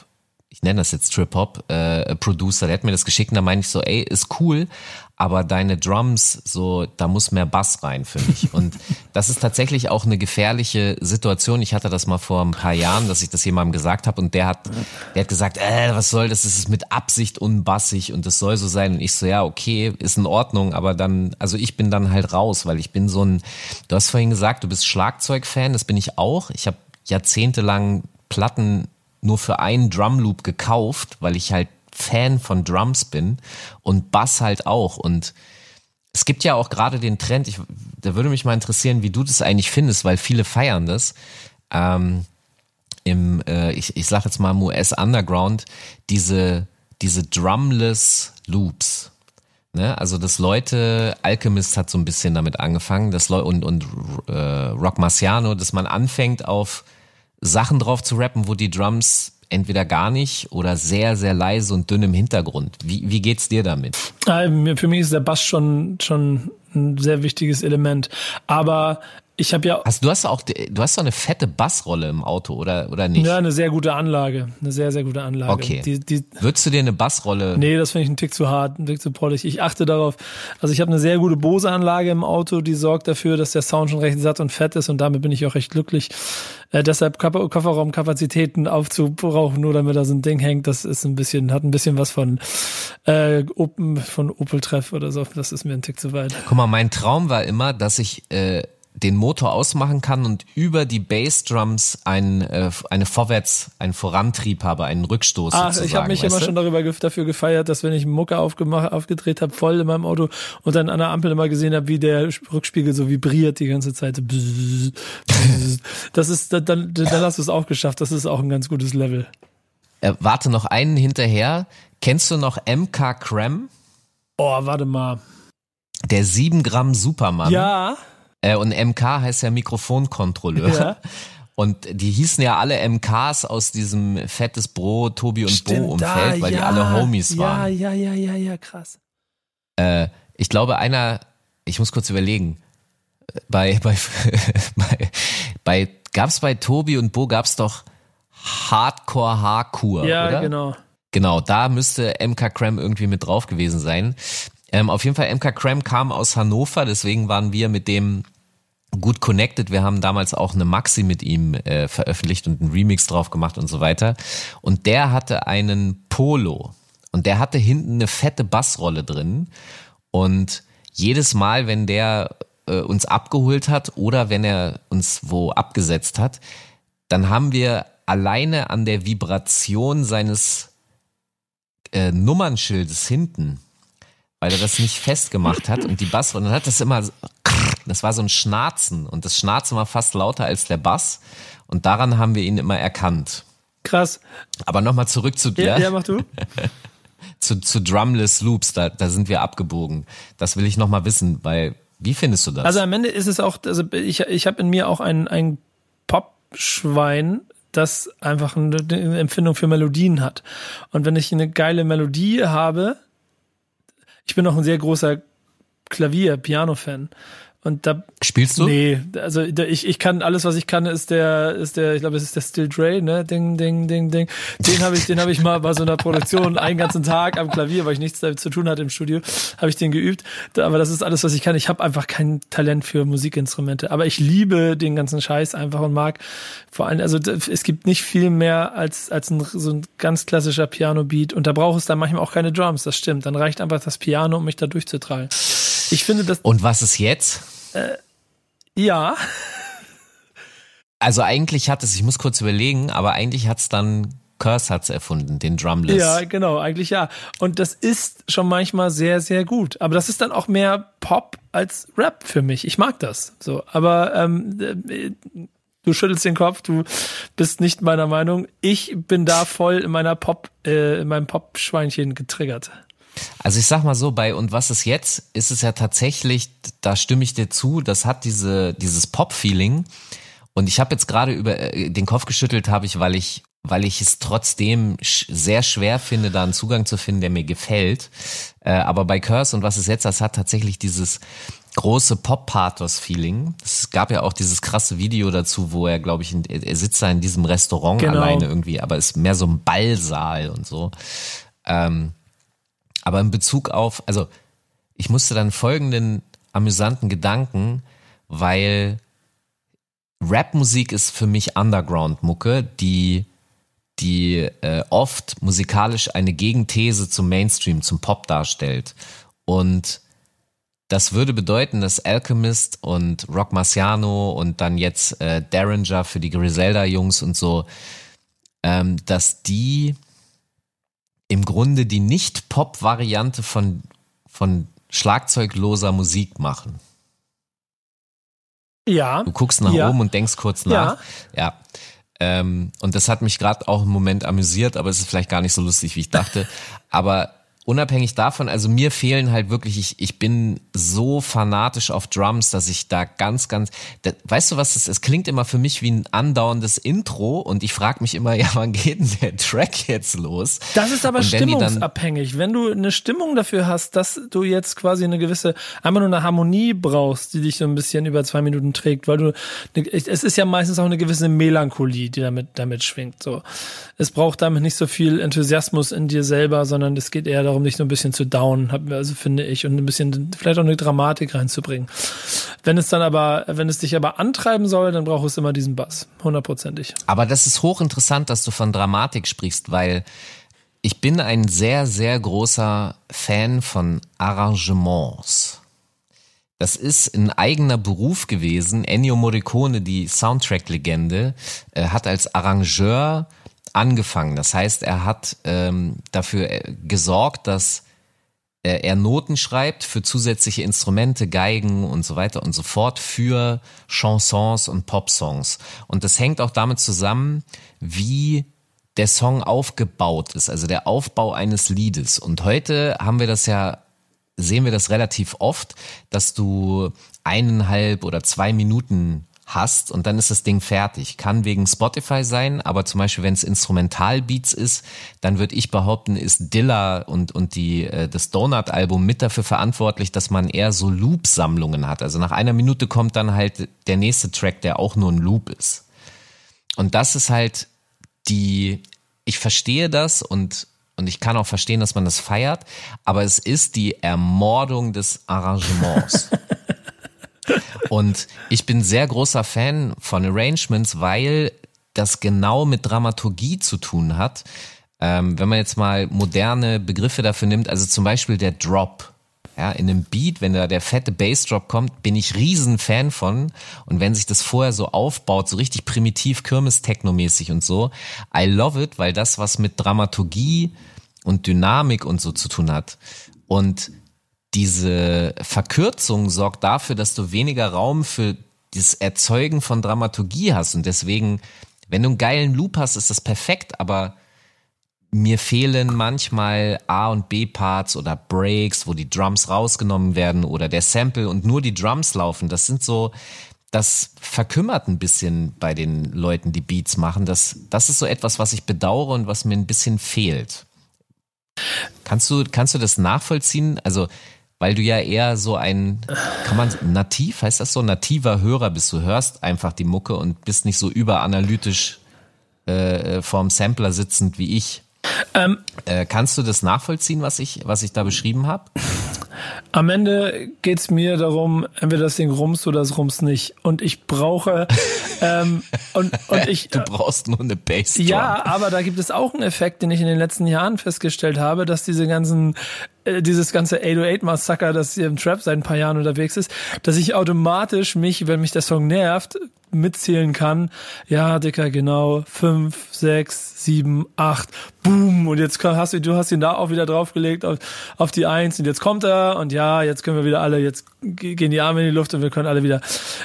ich nenne das jetzt Trip Hop äh, Producer, der hat mir das geschickt und da meine ich so, ey, ist cool, aber deine Drums, so, da muss mehr Bass rein für mich. Und das ist tatsächlich auch eine gefährliche Situation. Ich hatte das mal vor ein paar Jahren, dass ich das jemandem gesagt habe und der hat, der hat gesagt, äh, was soll das? Das ist mit Absicht unbassig und das soll so sein. Und ich so, ja, okay, ist in Ordnung, aber dann, also ich bin dann halt raus, weil ich bin so ein, du hast vorhin gesagt, du bist Schlagzeugfan, das bin ich auch. Ich habe jahrzehntelang Platten nur für einen Drumloop gekauft, weil ich halt Fan von Drums bin und Bass halt auch. Und es gibt ja auch gerade den Trend, ich, da würde mich mal interessieren, wie du das eigentlich findest, weil viele feiern das. Ähm, Im, äh, ich, ich sag jetzt mal im US Underground, diese, diese Drumless Loops. Ne? Also dass Leute, Alchemist hat so ein bisschen damit angefangen, dass Leute und, und äh, Rock Marciano, dass man anfängt auf Sachen drauf zu rappen, wo die Drums entweder gar nicht oder sehr, sehr leise und dünn im Hintergrund. Wie, wie geht's dir damit? Für mich ist der Bass schon, schon ein sehr wichtiges Element. Aber ich habe ja. Hast, du hast auch, du hast doch eine fette Bassrolle im Auto, oder, oder nicht? Ja, eine sehr gute Anlage. Eine sehr, sehr gute Anlage. Okay. Die, die, Würdest du dir eine Bassrolle? Nee, das finde ich ein Tick zu hart, ein Tick zu pollig. Ich achte darauf. Also ich habe eine sehr gute Bose-Anlage im Auto, die sorgt dafür, dass der Sound schon recht satt und fett ist und damit bin ich auch recht glücklich. Äh, deshalb Kofferraumkapazitäten aufzubrauchen, nur damit da so ein Ding hängt, das ist ein bisschen, hat ein bisschen was von, äh, Open, von Opel Treff oder so. Das ist mir ein Tick zu weit. Guck mal, mein Traum war immer, dass ich, äh, den Motor ausmachen kann und über die Bassdrums ein, äh, eine Vorwärts, einen Vorantrieb habe, einen Rückstoß. Ach, ich habe mich immer du? schon darüber dafür gefeiert, dass wenn ich Mucke aufgemacht, aufgedreht habe, voll in meinem Auto und dann an der Ampel immer gesehen habe, wie der Rückspiegel so vibriert die ganze Zeit. Das ist, dann, dann, dann hast du es auch geschafft. Das ist auch ein ganz gutes Level. Äh, warte noch einen hinterher. Kennst du noch MK Cram? Oh, warte mal. Der 7 Gramm Superman. Ja. Äh, und MK heißt ja Mikrofonkontrolleur. Ja. Und die hießen ja alle MKs aus diesem fettes Bro, Tobi und Stimmt, Bo Umfeld, weil ja, die alle Homies waren. Ja, ja, ja, ja, ja, krass. Äh, ich glaube, einer, ich muss kurz überlegen, bei, bei, bei, bei gab's bei Tobi und Bo gab's doch Hardcore Haarkur, ja, oder? genau. Genau, da müsste MK Cram irgendwie mit drauf gewesen sein. Ähm, auf jeden Fall, MK Cram kam aus Hannover, deswegen waren wir mit dem gut connected. Wir haben damals auch eine Maxi mit ihm äh, veröffentlicht und einen Remix drauf gemacht und so weiter. Und der hatte einen Polo und der hatte hinten eine fette Bassrolle drin. Und jedes Mal, wenn der äh, uns abgeholt hat oder wenn er uns wo abgesetzt hat, dann haben wir alleine an der Vibration seines äh, Nummernschildes hinten weil er das nicht festgemacht hat und die Bass, und dann hat das immer, das war so ein Schnarzen und das Schnarzen war fast lauter als der Bass und daran haben wir ihn immer erkannt. Krass. Aber nochmal zurück zu dir. Ja, ja, mach du. zu, zu Drumless Loops, da, da sind wir abgebogen. Das will ich nochmal wissen, weil, wie findest du das? Also am Ende ist es auch, also ich, ich habe in mir auch ein, ein Pop-Schwein, das einfach eine, eine Empfindung für Melodien hat. Und wenn ich eine geile Melodie habe, ich bin auch ein sehr großer Klavier, Piano-Fan. Und da spielst du? Nee, also ich, ich kann alles, was ich kann, ist der ist der ich glaube, es ist der Still Dre, ne? Ding ding ding ding. Den habe ich den habe ich mal bei so einer Produktion einen ganzen Tag am Klavier, weil ich nichts damit zu tun hatte im Studio, habe ich den geübt. Aber das ist alles, was ich kann. Ich habe einfach kein Talent für Musikinstrumente, aber ich liebe den ganzen Scheiß einfach und mag vor allem also es gibt nicht viel mehr als als ein so ein ganz klassischer Piano Beat und da braucht es dann manchmal auch keine Drums, das stimmt. Dann reicht einfach das Piano, um mich da durchzutragen. Ich finde das Und was ist jetzt? Äh, ja. Also eigentlich hat es, ich muss kurz überlegen, aber eigentlich hat es dann Curse hat's erfunden, den Drumless. Ja, genau, eigentlich ja. Und das ist schon manchmal sehr, sehr gut. Aber das ist dann auch mehr Pop als Rap für mich. Ich mag das so. Aber ähm, äh, Du schüttelst den Kopf, du bist nicht meiner Meinung. Ich bin da voll in meiner Pop, äh, in meinem Pop-Schweinchen getriggert. Also ich sag mal so, bei Und was ist jetzt, ist es ja tatsächlich, da stimme ich dir zu, das hat diese, dieses Pop-Feeling. Und ich habe jetzt gerade über äh, den Kopf geschüttelt, habe ich, weil ich, weil ich es trotzdem sehr schwer finde, da einen Zugang zu finden, der mir gefällt. Äh, aber bei Curse und was ist jetzt, das hat tatsächlich dieses große Pop-Pathos-Feeling. Es gab ja auch dieses krasse Video dazu, wo er, glaube ich, in, er sitzt da in diesem Restaurant Genau. alleine irgendwie, aber ist mehr so ein Ballsaal und so. Ähm, aber in Bezug auf, also ich musste dann folgenden amüsanten Gedanken, weil Rapmusik ist für mich Underground-Mucke, die die äh, oft musikalisch eine Gegenthese zum Mainstream, zum Pop darstellt. Und das würde bedeuten, dass Alchemist und Rock Marciano und dann jetzt äh, Derringer für die Griselda-Jungs und so, ähm, dass die im Grunde die Nicht-Pop-Variante von, von schlagzeugloser Musik machen. Ja. Du guckst nach ja. oben und denkst kurz nach. Ja. Ähm, und das hat mich gerade auch im Moment amüsiert, aber es ist vielleicht gar nicht so lustig, wie ich dachte. Aber unabhängig davon, also mir fehlen halt wirklich, ich, ich bin so fanatisch auf Drums, dass ich da ganz, ganz, da, weißt du was, es, es klingt immer für mich wie ein andauerndes Intro und ich frage mich immer, ja, wann geht denn der Track jetzt los? Das ist aber stimmungsabhängig. Wenn du eine Stimmung dafür hast, dass du jetzt quasi eine gewisse, einfach nur eine Harmonie brauchst, die dich so ein bisschen über zwei Minuten trägt, weil du, es ist ja meistens auch eine gewisse Melancholie, die damit, damit schwingt, so. Es braucht damit nicht so viel Enthusiasmus in dir selber, sondern es geht eher darum, dich so ein bisschen zu down, hab- also finde ich, und ein bisschen, vielleicht auch eine Dramatik reinzubringen. Wenn es dann aber, wenn es dich aber antreiben soll, dann braucht es immer diesen Bass. Hundertprozentig. Aber das ist hochinteressant, dass du von Dramatik sprichst, weil ich bin ein sehr, sehr großer Fan von Arrangements. Das ist ein eigener Beruf gewesen. Ennio Morricone, die Soundtrack-Legende, äh, hat als Arrangeur angefangen. Das heißt, er hat ähm, dafür äh, gesorgt, dass äh, er Noten schreibt für zusätzliche Instrumente, Geigen und so weiter und so fort für Chansons und Popsongs. Und das hängt auch damit zusammen, wie der Song aufgebaut ist, also der Aufbau eines Liedes. Und heute haben wir das ja, sehen wir das relativ oft, dass du eineinhalb oder zwei Minuten hast und dann ist das Ding fertig. Kann wegen Spotify sein, aber zum Beispiel, wenn es Instrumentalbeats ist, dann würde ich behaupten, ist Dilla und, und die, äh, das Donut-Album mit dafür verantwortlich, dass man eher so Loop-Sammlungen hat. Also nach einer Minute kommt dann halt der nächste Track, der auch nur ein Loop ist. Und das ist halt die, ich verstehe das und, und ich kann auch verstehen, dass man das feiert, aber es ist die Ermordung des Arrangements. und ich bin sehr großer Fan von Arrangements, weil das genau mit Dramaturgie zu tun hat. Ähm, wenn man jetzt mal moderne Begriffe dafür nimmt, also zum Beispiel der Drop. Ja, in einem Beat, wenn da der fette Bassdrop kommt, bin ich riesen Fan von. Und wenn sich das vorher so aufbaut, so richtig primitiv, Kirmes-Techno-mäßig und so, I love it, weil das was mit Dramaturgie und Dynamik und so zu tun hat. Und diese Verkürzung sorgt dafür, dass du weniger Raum für das Erzeugen von Dramaturgie hast. Und deswegen, wenn du einen geilen Loop hast, ist das perfekt, aber mir fehlen manchmal A und B Parts oder Breaks, wo die Drums rausgenommen werden oder der Sample und nur die Drums laufen. Das sind so, das verkümmert ein bisschen bei den Leuten, die Beats machen. Das, das ist so etwas, was ich bedauere und was mir ein bisschen fehlt. Kannst du, kannst du das nachvollziehen? Also, weil du ja eher so ein, kann man, nativ, heißt das so, nativer Hörer bist. Du hörst einfach die Mucke und bist nicht so überanalytisch äh, vorm Sampler sitzend wie ich. Ähm, Äh, kannst du das nachvollziehen, was ich, was ich da beschrieben habe? Am Ende geht's mir darum, entweder das Ding rumst oder es rumst nicht. Und ich brauche ähm, und, und ich Du brauchst nur eine Bassdrum. ja, aber da gibt es auch einen Effekt, den ich in den letzten Jahren festgestellt habe, dass diese ganzen äh, dieses ganze 808 Massaker, das hier im Trap seit ein paar Jahren unterwegs ist, dass ich automatisch mich, wenn mich der Song nervt, mitzählen kann. Ja, Dicker, genau. Fünf, sechs, sieben, acht. Boom. Und jetzt hast du, du hast ihn da auch wieder draufgelegt auf, auf die Eins. Und jetzt kommt er. Und ja, jetzt können wir wieder alle, jetzt gehen die Arme in die Luft und wir können alle wieder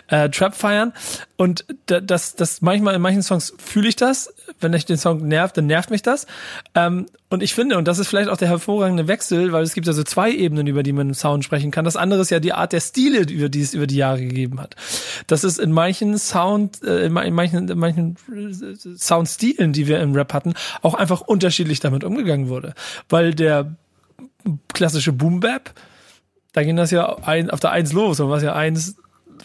äh, Trap feiern. Und das, das manchmal in manchen Songs fühle ich das. Wenn ich den Song nervt, dann nervt mich das. Ähm, und ich finde, und das ist vielleicht auch der hervorragende Wechsel, weil es gibt also zwei Ebenen, über die man im Sound sprechen kann. Das andere ist ja die Art der Stile, über die es über die Jahre gegeben hat. Das ist in manchen Sound, äh, in manchen, in manchen Soundstilen, die wir im Rap hatten, auch einfach unterschiedlich damit umgegangen wurde. Weil der klassische Boom Bap, da ging das ja ein, auf der Eins los und was ja eins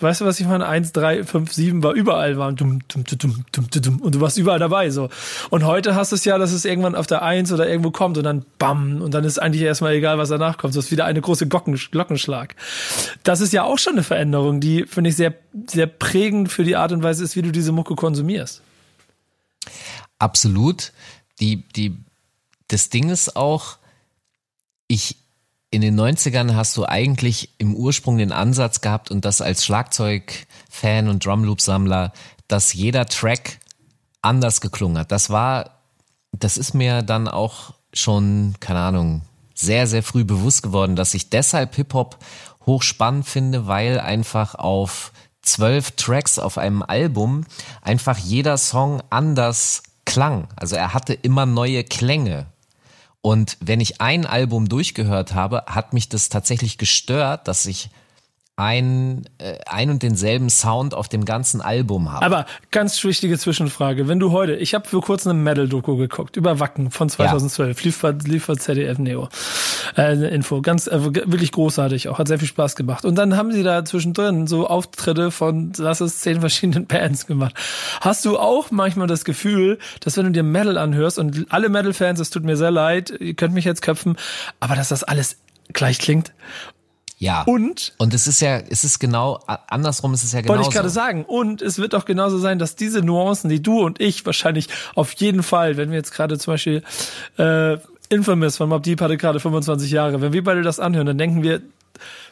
weißt du, was ich meine? Eins, drei, fünf, sieben war überall waren und du warst überall dabei so. Und heute hast du es ja, dass es irgendwann auf der Eins oder irgendwo kommt und dann bam und dann ist eigentlich erstmal egal, was danach kommt. Das ist wieder eine große Glocken, Glockenschlag. Das ist ja auch schon eine Veränderung, die finde ich sehr sehr prägend für die Art und Weise ist, wie du diese Mucke konsumierst. Absolut. Die die das Ding ist auch ich in den 90ern hast du eigentlich im Ursprung den Ansatz gehabt und das als Schlagzeug-Fan und Drumloop-Sammler, dass jeder Track anders geklungen hat. Das war, das ist mir dann auch schon, keine Ahnung, sehr, sehr früh bewusst geworden, dass ich deshalb Hip-Hop hochspannend finde, weil einfach auf zwölf Tracks auf einem Album einfach jeder Song anders klang. Also er hatte immer neue Klänge. Und wenn ich ein Album durchgehört habe, hat mich das tatsächlich gestört, dass ich ein, äh, ein und denselben Sound auf dem ganzen Album habe. Aber ganz wichtige Zwischenfrage. Wenn du heute, ich habe für kurz eine Metal-Doku geguckt, über Wacken von 2012, ja. liefert, liefert ZDF Neo. Äh, eine Info, ganz, äh, wirklich großartig auch, hat sehr viel Spaß gemacht. Und dann haben sie da zwischendrin so Auftritte von, lass es, zehn verschiedenen Bands gemacht. Hast du auch manchmal das Gefühl, dass wenn du dir Metal anhörst und alle Metal-Fans, es tut mir sehr leid, ihr könnt mich jetzt köpfen, aber dass das alles gleich klingt ja. Und? Und es ist ja, es ist genau, andersrum ist es ja genau. Wollte ich gerade sagen. Und es wird auch genauso sein, dass diese Nuancen, die du und ich wahrscheinlich auf jeden Fall, wenn wir jetzt gerade zum Beispiel äh, Infamous von Mob Deep hatte gerade 25 Jahre, wenn wir beide das anhören, dann denken wir,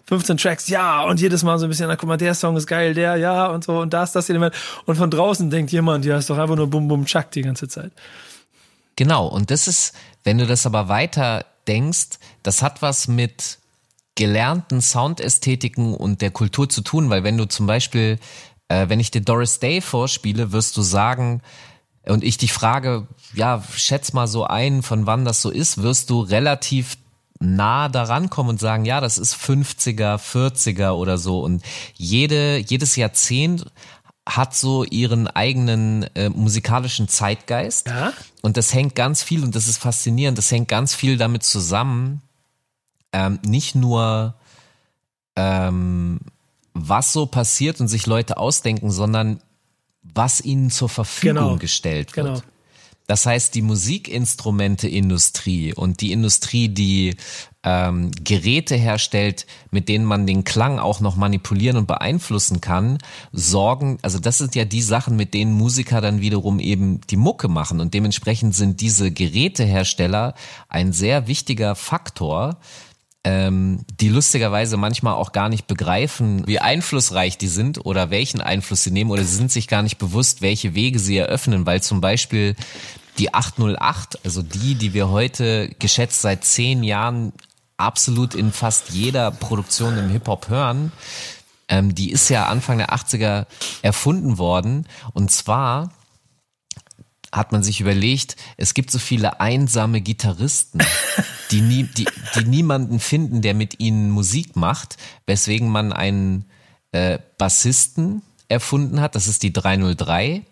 15 Tracks, ja, und jedes Mal so ein bisschen, na guck mal, der Song ist geil, der, ja, und so, und da ist das Element. Und von draußen denkt jemand, ja, ist doch einfach nur Bum Bum Chuck die ganze Zeit. Genau, und das ist, wenn du das aber weiter denkst, das hat was mit gelernten Soundästhetiken und der Kultur zu tun, weil wenn du zum Beispiel, äh, wenn ich dir Doris Day vorspiele, wirst du sagen, und ich dich frage, ja, schätz mal so ein, von wann das so ist, wirst du relativ nah daran kommen und sagen, ja, das ist 50er, 40er oder so. Und jede, jedes Jahrzehnt hat so ihren eigenen äh, musikalischen Zeitgeist. Ja? Und das hängt ganz viel, und das ist faszinierend, das hängt ganz viel damit zusammen, ähm, nicht nur ähm, was so passiert und sich Leute ausdenken, sondern was ihnen zur Verfügung genau. gestellt wird. Genau. Das heißt, die Musikinstrumente-Industrie und die Industrie, die ähm, Geräte herstellt, mit denen man den Klang auch noch manipulieren und beeinflussen kann, sorgen, also das sind ja die Sachen, mit denen Musiker dann wiederum eben die Mucke machen. Und dementsprechend sind diese Gerätehersteller ein sehr wichtiger Faktor, ähm, die lustigerweise manchmal auch gar nicht begreifen, wie einflussreich die sind oder welchen Einfluss sie nehmen oder sie sind sich gar nicht bewusst, welche Wege sie eröffnen, weil zum Beispiel die 808, also die, die wir heute geschätzt seit zehn Jahren absolut in fast jeder Produktion im Hip-Hop hören, ähm, die ist ja Anfang der 80er erfunden worden. Und zwar hat man sich überlegt, es gibt so viele einsame Gitarristen, die, nie, die, die niemanden finden, der mit ihnen Musik macht, weswegen man einen äh, Bassisten erfunden hat, das ist die 303,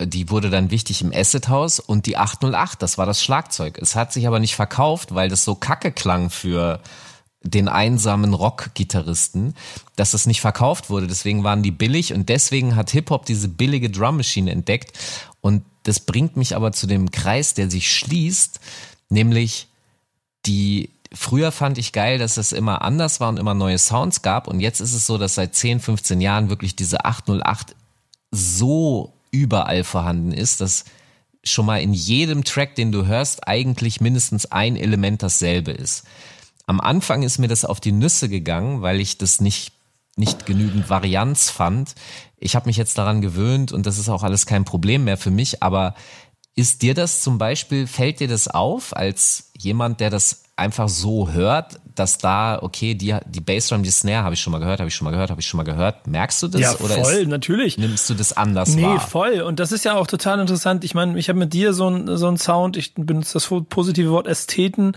die wurde dann wichtig im Acid House und die 808, das war das Schlagzeug. Es hat sich aber nicht verkauft, weil das so kacke klang für den einsamen Rock-Gitarristen, dass es nicht verkauft wurde. Deswegen waren die billig und deswegen hat Hip-Hop diese billige Drum Machine entdeckt. Und das bringt mich aber zu dem Kreis, der sich schließt, nämlich die früher fand ich geil, dass es immer anders war und immer neue Sounds gab und jetzt ist es so, dass seit 10, 15 Jahren wirklich diese 808 so überall vorhanden ist, dass schon mal in jedem Track, den du hörst, eigentlich mindestens ein Element dasselbe ist. Am Anfang ist mir das auf die Nüsse gegangen, weil ich das nicht nicht genügend Varianz fand. Ich habe mich jetzt daran gewöhnt und das ist auch alles kein Problem mehr für mich, aber ist dir das zum Beispiel, fällt dir das auf als jemand, der das einfach so hört, dass da, okay, die, die Bassdrum, die Snare habe ich schon mal gehört, habe ich schon mal gehört, habe ich schon mal gehört. Merkst du das? Ja, oder voll, ist, natürlich. Nimmst du das anders nee, wahr? Nee, voll. Und das ist ja auch total interessant. Ich meine, ich habe mit dir so ein so ein Sound, ich benutze das positive Wort Ästheten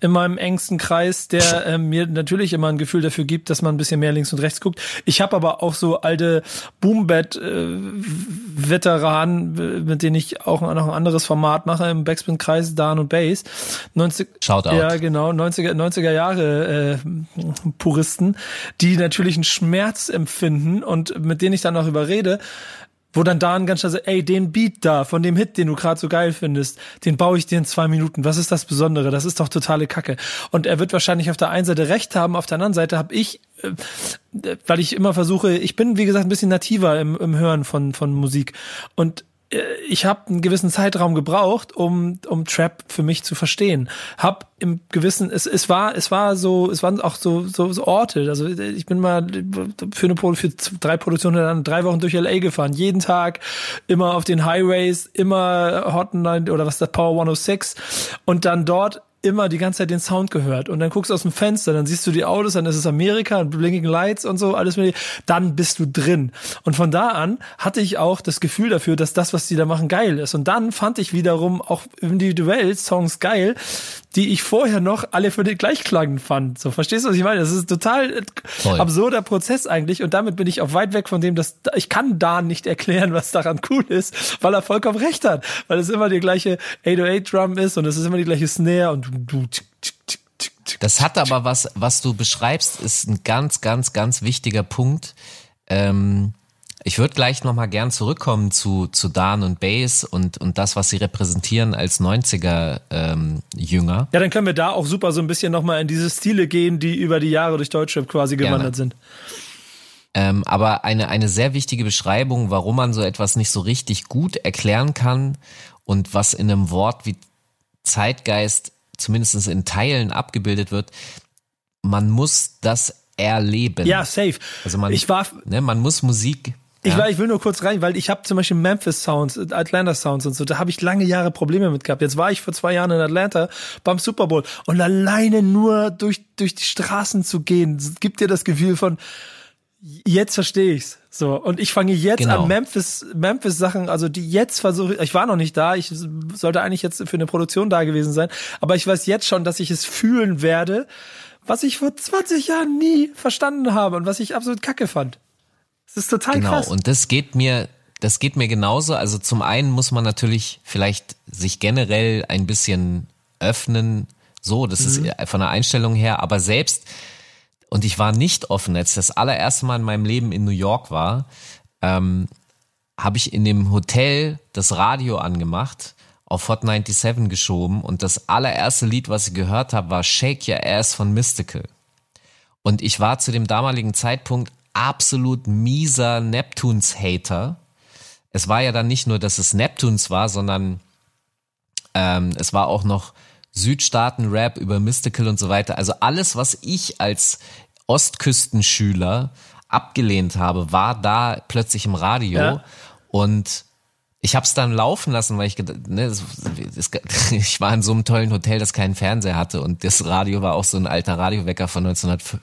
in meinem engsten Kreis, der äh, mir natürlich immer ein Gefühl dafür gibt, dass man ein bisschen mehr links und rechts guckt. Ich habe aber auch so alte Boombed-Veteranen, äh, mit denen ich auch noch ein anderes Format mache im Backspin-Kreis, Dan und Bass. 90, Shoutout. Ja, genau, 90er, 90er Jahre äh, Puristen, die natürlich einen Schmerz empfinden und mit denen ich dann auch überrede, wo dann Dan ganz schnell sagt, ey, den Beat da von dem Hit, den du gerade so geil findest, den baue ich dir in zwei Minuten. Was ist das Besondere? Das ist doch totale Kacke. Und er wird wahrscheinlich auf der einen Seite recht haben, auf der anderen Seite habe ich, äh, weil ich immer versuche, ich bin, wie gesagt, ein bisschen nativer im, im Hören von, von Musik. Und äh, ich habe einen gewissen Zeitraum gebraucht, um um Trap für mich zu verstehen. Hab im gewissen es es war es war so es waren auch so so, so Orte. Also ich bin mal für eine für drei Produktionen dann drei Wochen durch LA gefahren, jeden Tag immer auf den Highways, immer Hot 9 oder was ist das Power 106 und dann dort immer die ganze Zeit den Sound gehört und dann guckst du aus dem Fenster, dann siehst du die Autos, dann ist es Amerika und Blinking Lights und so, alles mit, dann bist du drin. Und von da an hatte ich auch das Gefühl dafür, dass das, was die da machen, geil ist. Und dann fand ich wiederum auch individuell Songs geil, die ich vorher noch alle für den Gleichklang fand. So, verstehst du, was ich meine? Das ist total Voll. absurder Prozess eigentlich und damit bin ich auch weit weg von dem, dass ich kann da nicht erklären, was daran cool ist, weil er vollkommen recht hat, weil es immer die gleiche 808 Drum ist und es ist immer die gleiche Snare und du das hat aber was, was du beschreibst, ist ein ganz, ganz, ganz wichtiger Punkt. Ähm, ich würde gleich nochmal gern zurückkommen zu, zu Dan und Bass und, und das, was sie repräsentieren als 90er ähm, Jünger. Ja, dann können wir da auch super so ein bisschen nochmal in diese Stile gehen, die über die Jahre durch Deutschrap quasi gewandert Gerne. sind. Ähm, aber eine, eine sehr wichtige Beschreibung, warum man so etwas nicht so richtig gut erklären kann und was in einem Wort wie Zeitgeist zumindest in Teilen abgebildet wird, man muss das erleben. Ja, safe. Also man, ich war, ne, man muss Musik ich, war, ich will nur kurz rein, weil ich habe zum Beispiel Memphis Sounds, Atlanta Sounds und so, da habe ich lange Jahre Probleme mit gehabt. Jetzt war ich vor zwei Jahren in Atlanta beim Super Bowl und alleine nur durch, durch die Straßen zu gehen, gibt dir das Gefühl von, jetzt verstehe ich's. So und ich fange jetzt genau. an Memphis Memphis Sachen, also die jetzt versuche ich war noch nicht da, ich sollte eigentlich jetzt für eine Produktion da gewesen sein, aber ich weiß jetzt schon, dass ich es fühlen werde, was ich vor 20 Jahren nie verstanden habe und was ich absolut kacke fand. Das ist total genau. krass. Genau, und das geht mir, das geht mir genauso. Also zum einen muss man natürlich vielleicht sich generell ein bisschen öffnen, so, das mhm. ist von der Einstellung her, aber selbst, und ich war nicht offen, als ich das allererste Mal in meinem Leben in New York war, ähm, habe ich in dem Hotel das Radio angemacht, auf Hot 97 geschoben und das allererste Lied, was ich gehört habe, war Shake Your Ass von Mystical. Und ich war zu dem damaligen Zeitpunkt absolut mieser Neptunes-Hater. Es war ja dann nicht nur, dass es Neptunes war, sondern ähm, es war auch noch Südstaaten-Rap über Mystical und so weiter. Also alles, was ich als Ostküstenschüler abgelehnt habe, war da plötzlich im Radio. Ja. Und ich habe es dann laufen lassen, weil ich ne, es, es, ich war in so einem tollen Hotel, das keinen Fernseher hatte und das Radio war auch so ein alter Radiowecker von 1950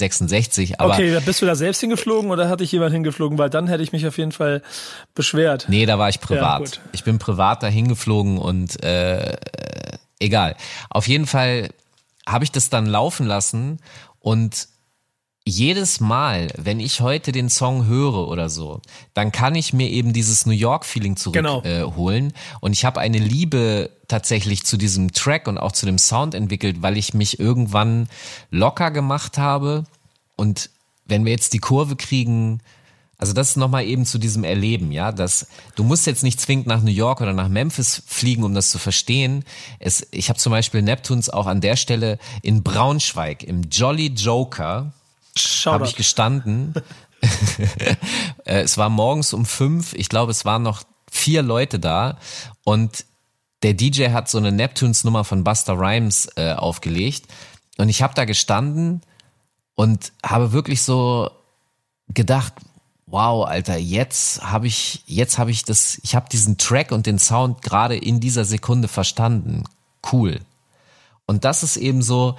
66. Aber okay, bist du da selbst hingeflogen oder hatte ich jemand hingeflogen? Weil dann hätte ich mich auf jeden Fall beschwert. Nee, da war ich privat. Ja, ich bin privat da hingeflogen und äh, egal. Auf jeden Fall habe ich das dann laufen lassen und jedes Mal, wenn ich heute den Song höre oder so, dann kann ich mir eben dieses New York-Feeling zurückholen. Genau. Äh, und ich habe eine Liebe tatsächlich zu diesem Track und auch zu dem Sound entwickelt, weil ich mich irgendwann locker gemacht habe. Und wenn wir jetzt die Kurve kriegen, also das ist nochmal eben zu diesem Erleben, ja, dass du musst jetzt nicht zwingend nach New York oder nach Memphis fliegen, um das zu verstehen. Es, ich habe zum Beispiel Neptunes auch an der Stelle in Braunschweig im Jolly Joker habe ich gestanden. Äh, es war morgens um fünf. Ich glaube, es waren noch vier Leute da und der DJ hat so eine Neptunes Nummer von Buster Rhymes äh, aufgelegt und ich habe da gestanden und habe wirklich so gedacht, wow, Alter, jetzt habe ich, jetzt habe ich das, ich habe diesen Track und den Sound gerade in dieser Sekunde verstanden. Cool. Und das ist eben so,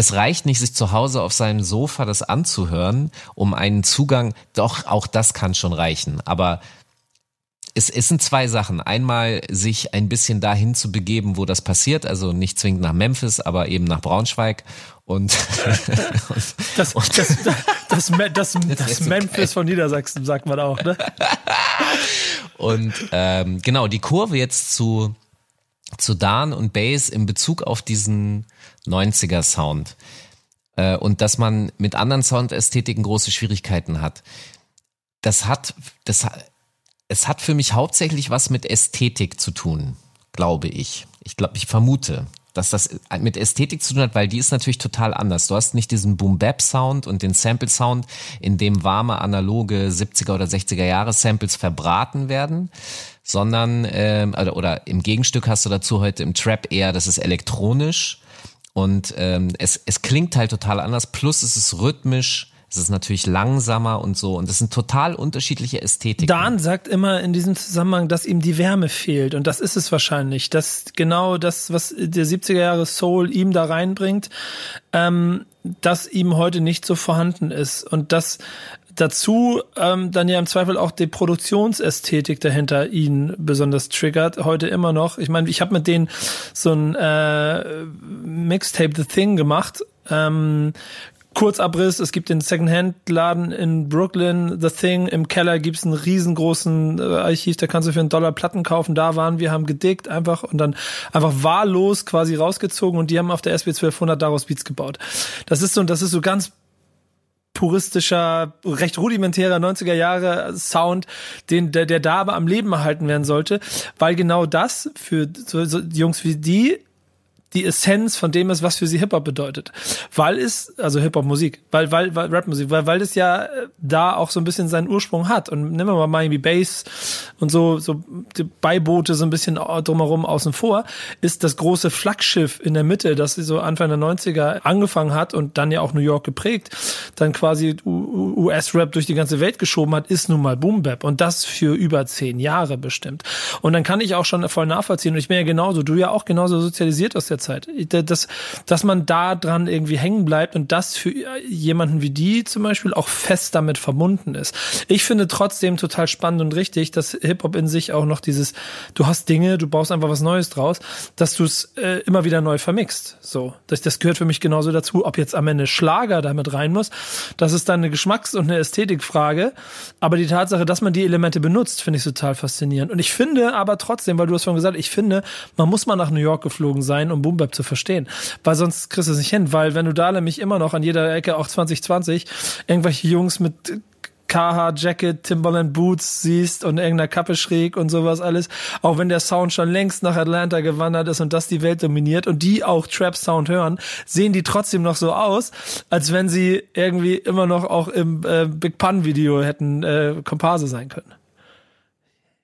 es reicht nicht, sich zu Hause auf seinem Sofa das anzuhören, um einen Zugang, doch, auch das kann schon reichen. Aber es, es sind zwei Sachen. Einmal sich ein bisschen dahin zu begeben, wo das passiert, also nicht zwingend nach Memphis, aber eben nach Braunschweig. Und, das, das, das, das, das, das Memphis von Niedersachsen, sagt man auch, ne? Und ähm, genau, die Kurve jetzt zu, zu Dan und Bass in Bezug auf diesen 90er Sound. Äh, und dass man mit anderen Soundästhetiken große Schwierigkeiten hat. Das hat, das es hat für mich hauptsächlich was mit Ästhetik zu tun, glaube ich. Ich glaube, ich vermute, dass das mit Ästhetik zu tun hat, weil die ist natürlich total anders. Du hast nicht diesen Boom-Bap-Sound und den Sample-Sound, in dem warme, analoge 70er oder 60er Jahre Samples verbraten werden, sondern, äh, oder, oder im Gegenstück hast du dazu heute im Trap eher, das ist elektronisch und ähm, es, es klingt halt total anders, plus es ist rhythmisch es ist natürlich langsamer und so. Und das sind total unterschiedliche Ästhetiken. Dan sagt immer in diesem Zusammenhang, dass ihm die Wärme fehlt. Und das ist es wahrscheinlich. Das genau das, was der 70er Jahre Soul ihm da reinbringt, ähm, dass ihm heute nicht so vorhanden ist. Und das dazu ähm, dann ja im Zweifel auch die Produktionsästhetik dahinter ihn besonders triggert, heute immer noch. Ich meine, ich habe mit denen so ein äh, Mixtape The Thing gemacht, ähm, Kurzabriss, es gibt den Secondhand-Laden in Brooklyn, The Thing, im Keller gibt's einen riesengroßen äh, Archiv, da kannst du für einen Dollar Platten kaufen, da waren wir, haben gedickt einfach und dann einfach wahllos quasi rausgezogen und die haben auf der SB 1200 daraus Beats gebaut. Das ist so, das ist so ganz puristischer, recht rudimentärer 90er Jahre Sound, den, der, der da aber am Leben erhalten werden sollte, weil genau das für so, so Jungs wie die die Essenz von dem ist, was für sie Hip-Hop bedeutet. Weil es, also Hip-Hop-Musik, weil, weil, weil Rap-Musik, weil, weil es ja äh, da auch so ein bisschen seinen Ursprung hat. Und nehmen wir mal Miami Bass und so, so die Beiboote so ein bisschen drumherum außen vor, ist das große Flaggschiff in der Mitte, das so Anfang der 90er angefangen hat und dann ja auch New York geprägt, dann quasi US-Rap durch die ganze Welt geschoben hat, ist nun mal Boom Bap. Und das für über zehn Jahre bestimmt. Und dann kann ich auch schon voll nachvollziehen, und ich bin ja genauso, du ja auch genauso sozialisiert aus der Zeit. Dass, dass man da dran irgendwie hängen bleibt und das für jemanden wie die zum Beispiel auch fest damit verbunden ist. Ich finde trotzdem total spannend und richtig, dass Hip-Hop in sich auch noch dieses, du hast Dinge, du baust einfach was Neues draus, dass du es äh, immer wieder neu vermixt. So, das, das gehört für mich genauso dazu. Ob jetzt am Ende Schlager damit rein muss, das ist dann eine Geschmacks- und eine Ästhetikfrage. Aber die Tatsache, dass man die Elemente benutzt, finde ich total faszinierend. Und ich finde aber trotzdem, weil du hast vorhin gesagt, ich finde, man muss mal nach New York geflogen sein, um Boom zu verstehen. Weil sonst kriegst du es nicht hin. Weil wenn du da nämlich immer noch an jeder Ecke, auch 2020, irgendwelche Jungs mit KH Jacket, Timberland Boots siehst und irgendeiner Kappe schräg und sowas alles, auch wenn der Sound schon längst nach Atlanta gewandert ist und das die Welt dominiert und die auch Trap Sound hören, sehen die trotzdem noch so aus, als wenn sie irgendwie immer noch auch im äh, Big Pun Video hätten äh, Komparse sein können.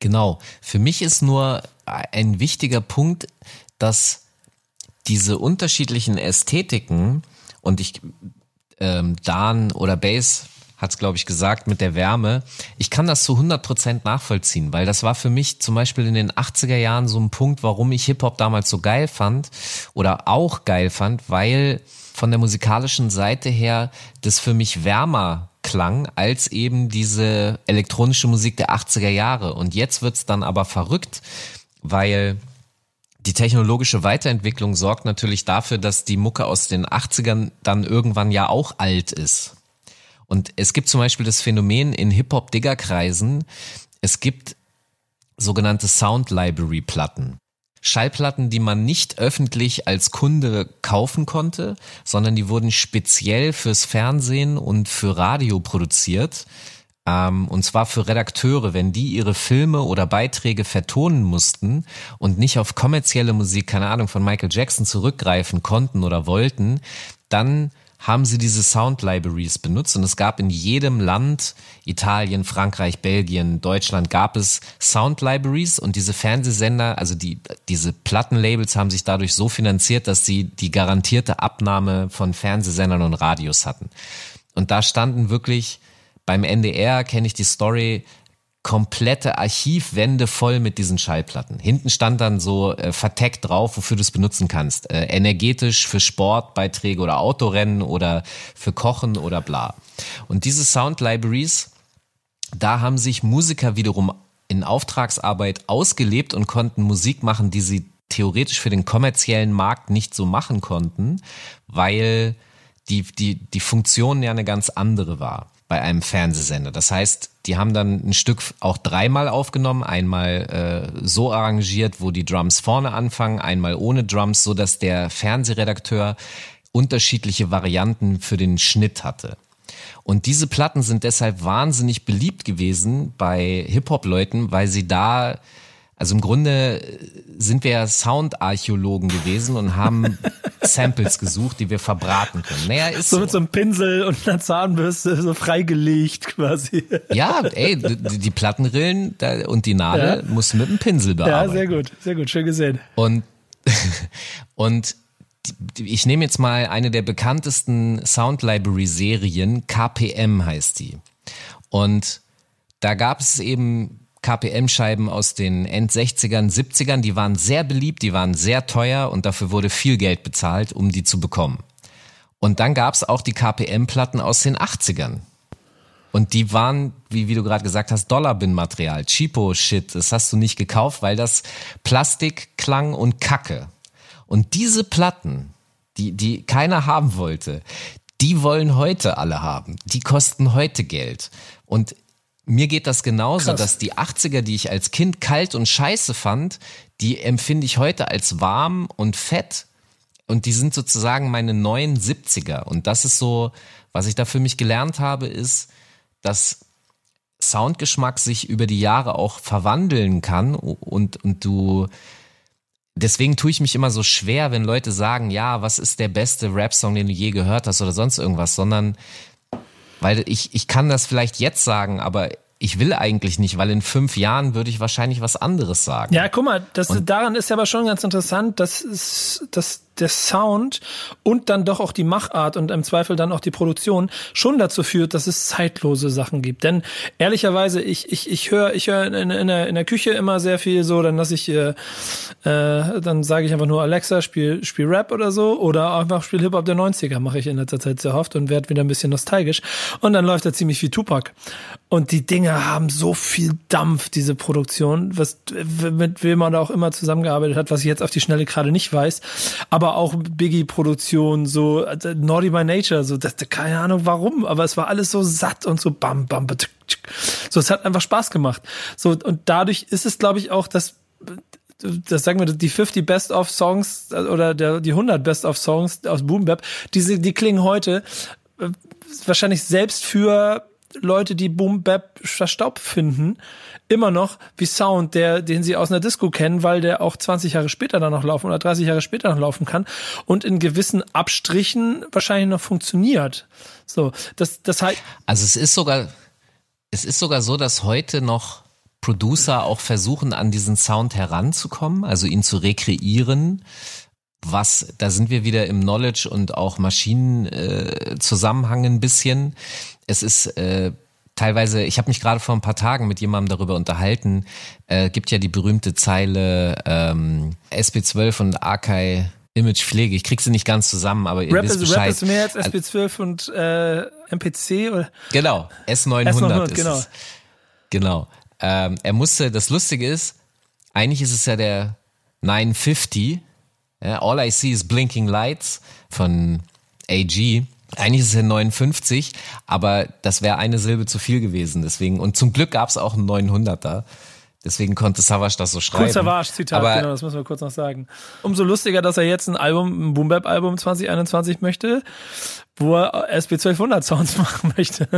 Genau. Für mich ist nur ein wichtiger Punkt, dass diese unterschiedlichen Ästhetiken und ich ähm, Dan oder Bass hat es, glaube ich, gesagt mit der Wärme. Ich kann das zu 100 Prozent nachvollziehen, weil das war für mich zum Beispiel in den 80er Jahren so ein Punkt, warum ich Hip-Hop damals so geil fand oder auch geil fand, weil von der musikalischen Seite her das für mich wärmer klang als eben diese elektronische Musik der 80er Jahre. Und jetzt wird's dann aber verrückt, weil die technologische Weiterentwicklung sorgt natürlich dafür, dass die Mucke aus den 80ern dann irgendwann ja auch alt ist. Und es gibt zum Beispiel das Phänomen in Hip-Hop-Digger-Kreisen, es gibt sogenannte Sound Library Platten. Schallplatten, die man nicht öffentlich als Kunde kaufen konnte, sondern die wurden speziell fürs Fernsehen und für Radio produziert und zwar für Redakteure, wenn die ihre Filme oder Beiträge vertonen mussten und nicht auf kommerzielle Musik, keine Ahnung, von Michael Jackson zurückgreifen konnten oder wollten, dann haben sie diese Sound Libraries benutzt und es gab in jedem Land, Italien, Frankreich, Belgien, Deutschland, gab es Sound Libraries und diese Fernsehsender, also die, diese Plattenlabels haben sich dadurch so finanziert, dass sie die garantierte Abnahme von Fernsehsendern und Radios hatten. Und da standen wirklich beim NDR, kenne ich die Story, komplette Archivwände voll mit diesen Schallplatten. Hinten stand dann so äh, verteckt drauf, wofür du es benutzen kannst. Äh, energetisch für Sportbeiträge oder Autorennen oder für Kochen oder bla. Und diese Sound Libraries, da haben sich Musiker wiederum in Auftragsarbeit ausgelebt und konnten Musik machen, die sie theoretisch für den kommerziellen Markt nicht so machen konnten, weil die, die, die Funktion ja eine ganz andere war bei einem Fernsehsender. Das heißt, die haben dann ein Stück auch dreimal aufgenommen, einmal äh, so arrangiert, wo die Drums vorne anfangen, einmal ohne Drums, so dass der Fernsehredakteur unterschiedliche Varianten für den Schnitt hatte. Und diese Platten sind deshalb wahnsinnig beliebt gewesen bei Hip-Hop-Leuten, weil sie da also im Grunde sind wir ja Soundarchäologen gewesen und haben Samples gesucht, die wir verbraten können. Naja, ist so, so mit so einem Pinsel und einer Zahnbürste so freigelegt quasi. Ja, ey, die, die Plattenrillen und die Nadel ja. musst du mit einem Pinsel bearbeiten. Ja, sehr gut, sehr gut, schön gesehen. Und und ich nehme jetzt mal eine der bekanntesten Sound Library Serien, KPM heißt die. Und da gab es eben KPM-Scheiben aus den End-60ern, 70ern, die waren sehr beliebt, die waren sehr teuer und dafür wurde viel Geld bezahlt, um die zu bekommen. Und dann gab es auch die KPM-Platten aus den 80ern. Und die waren, wie, wie du gerade gesagt hast, Dollar-Bin-Material, Cheapo-Shit. Das hast du nicht gekauft, weil das Plastik klang und Kacke. Und diese Platten, die, die keiner haben wollte, die wollen heute alle haben. Die kosten heute Geld. Und mir geht das genauso, Krass. dass die 80er, die ich als Kind kalt und scheiße fand, die empfinde ich heute als warm und fett. Und die sind sozusagen meine neuen 70er. Und das ist so, was ich da für mich gelernt habe, ist, dass Soundgeschmack sich über die Jahre auch verwandeln kann und, und du, deswegen tue ich mich immer so schwer, wenn Leute sagen, ja, was ist der beste Rap-Song, den du je gehört hast oder sonst irgendwas, sondern weil ich, ich kann das vielleicht jetzt sagen, aber ich will eigentlich nicht, weil in fünf Jahren würde ich wahrscheinlich was anderes sagen. Ja, guck mal, das, daran ist ja aber schon ganz interessant, dass, dass der Sound und dann doch auch die Machart und im Zweifel dann auch die Produktion schon dazu führt, dass es zeitlose Sachen gibt. Denn ehrlicherweise, ich, ich, ich höre ich höre in, in, der, in der Küche immer sehr viel so, dann lasse ich, äh, äh, dann sage ich einfach nur Alexa, spiel, spiel Rap oder so oder einfach spiel Hip-Hop der 90er, mache ich in letzter Zeit sehr oft und werde wieder ein bisschen nostalgisch. Und dann läuft da ziemlich viel Tupac. Und die Dinge haben so viel Dampf, diese Produktion, was mit wem man da auch immer zusammengearbeitet hat, was ich jetzt auf die Schnelle gerade nicht weiß. Aber aber auch Biggie-Produktion, so also Naughty by Nature, so das, keine Ahnung warum, aber es war alles so satt und so bam, bam, so es hat einfach Spaß gemacht. So und dadurch ist es, glaube ich, auch das das sagen wir, die 50 Best of Songs oder der, die 100 Best of Songs aus Boom Bap, diese, die klingen heute äh, wahrscheinlich selbst für Leute, die Boom Bap verstaubt finden, immer noch wie Sound, der, den sie aus einer Disco kennen, weil der auch 20 Jahre später dann noch laufen oder 30 Jahre später noch laufen kann und in gewissen Abstrichen wahrscheinlich noch funktioniert. So, das, das heißt. Also es ist sogar, es ist sogar so, dass heute noch Producer auch versuchen, an diesen Sound heranzukommen, also ihn zu rekreieren was, da sind wir wieder im Knowledge und auch Maschinenzusammenhang äh, ein bisschen. Es ist äh, teilweise, ich habe mich gerade vor ein paar Tagen mit jemandem darüber unterhalten, äh, gibt ja die berühmte Zeile ähm, SB12 und Arkai Imagepflege. Ich krieg sie nicht ganz zusammen, aber ihr Rap wisst ist, Bescheid. Rap ist mehr als SB12 und äh, MPC oder? Genau, S900, S900 ist genau. es. Genau. Ähm, er musste, das Lustige ist, eigentlich ist es ja der 950, ja, All I See is Blinking Lights von AG. Eigentlich ist es ja 59, aber das wäre eine Silbe zu viel gewesen. Deswegen und zum Glück gab es auch einen 900er. Deswegen konnte Savage das so schreiben. Kurz Savage Zitat, genau, das müssen wir kurz noch sagen. Umso lustiger, dass er jetzt ein Album, ein Boom Bap Album 2021 möchte, wo er SB 1200 Sounds machen möchte.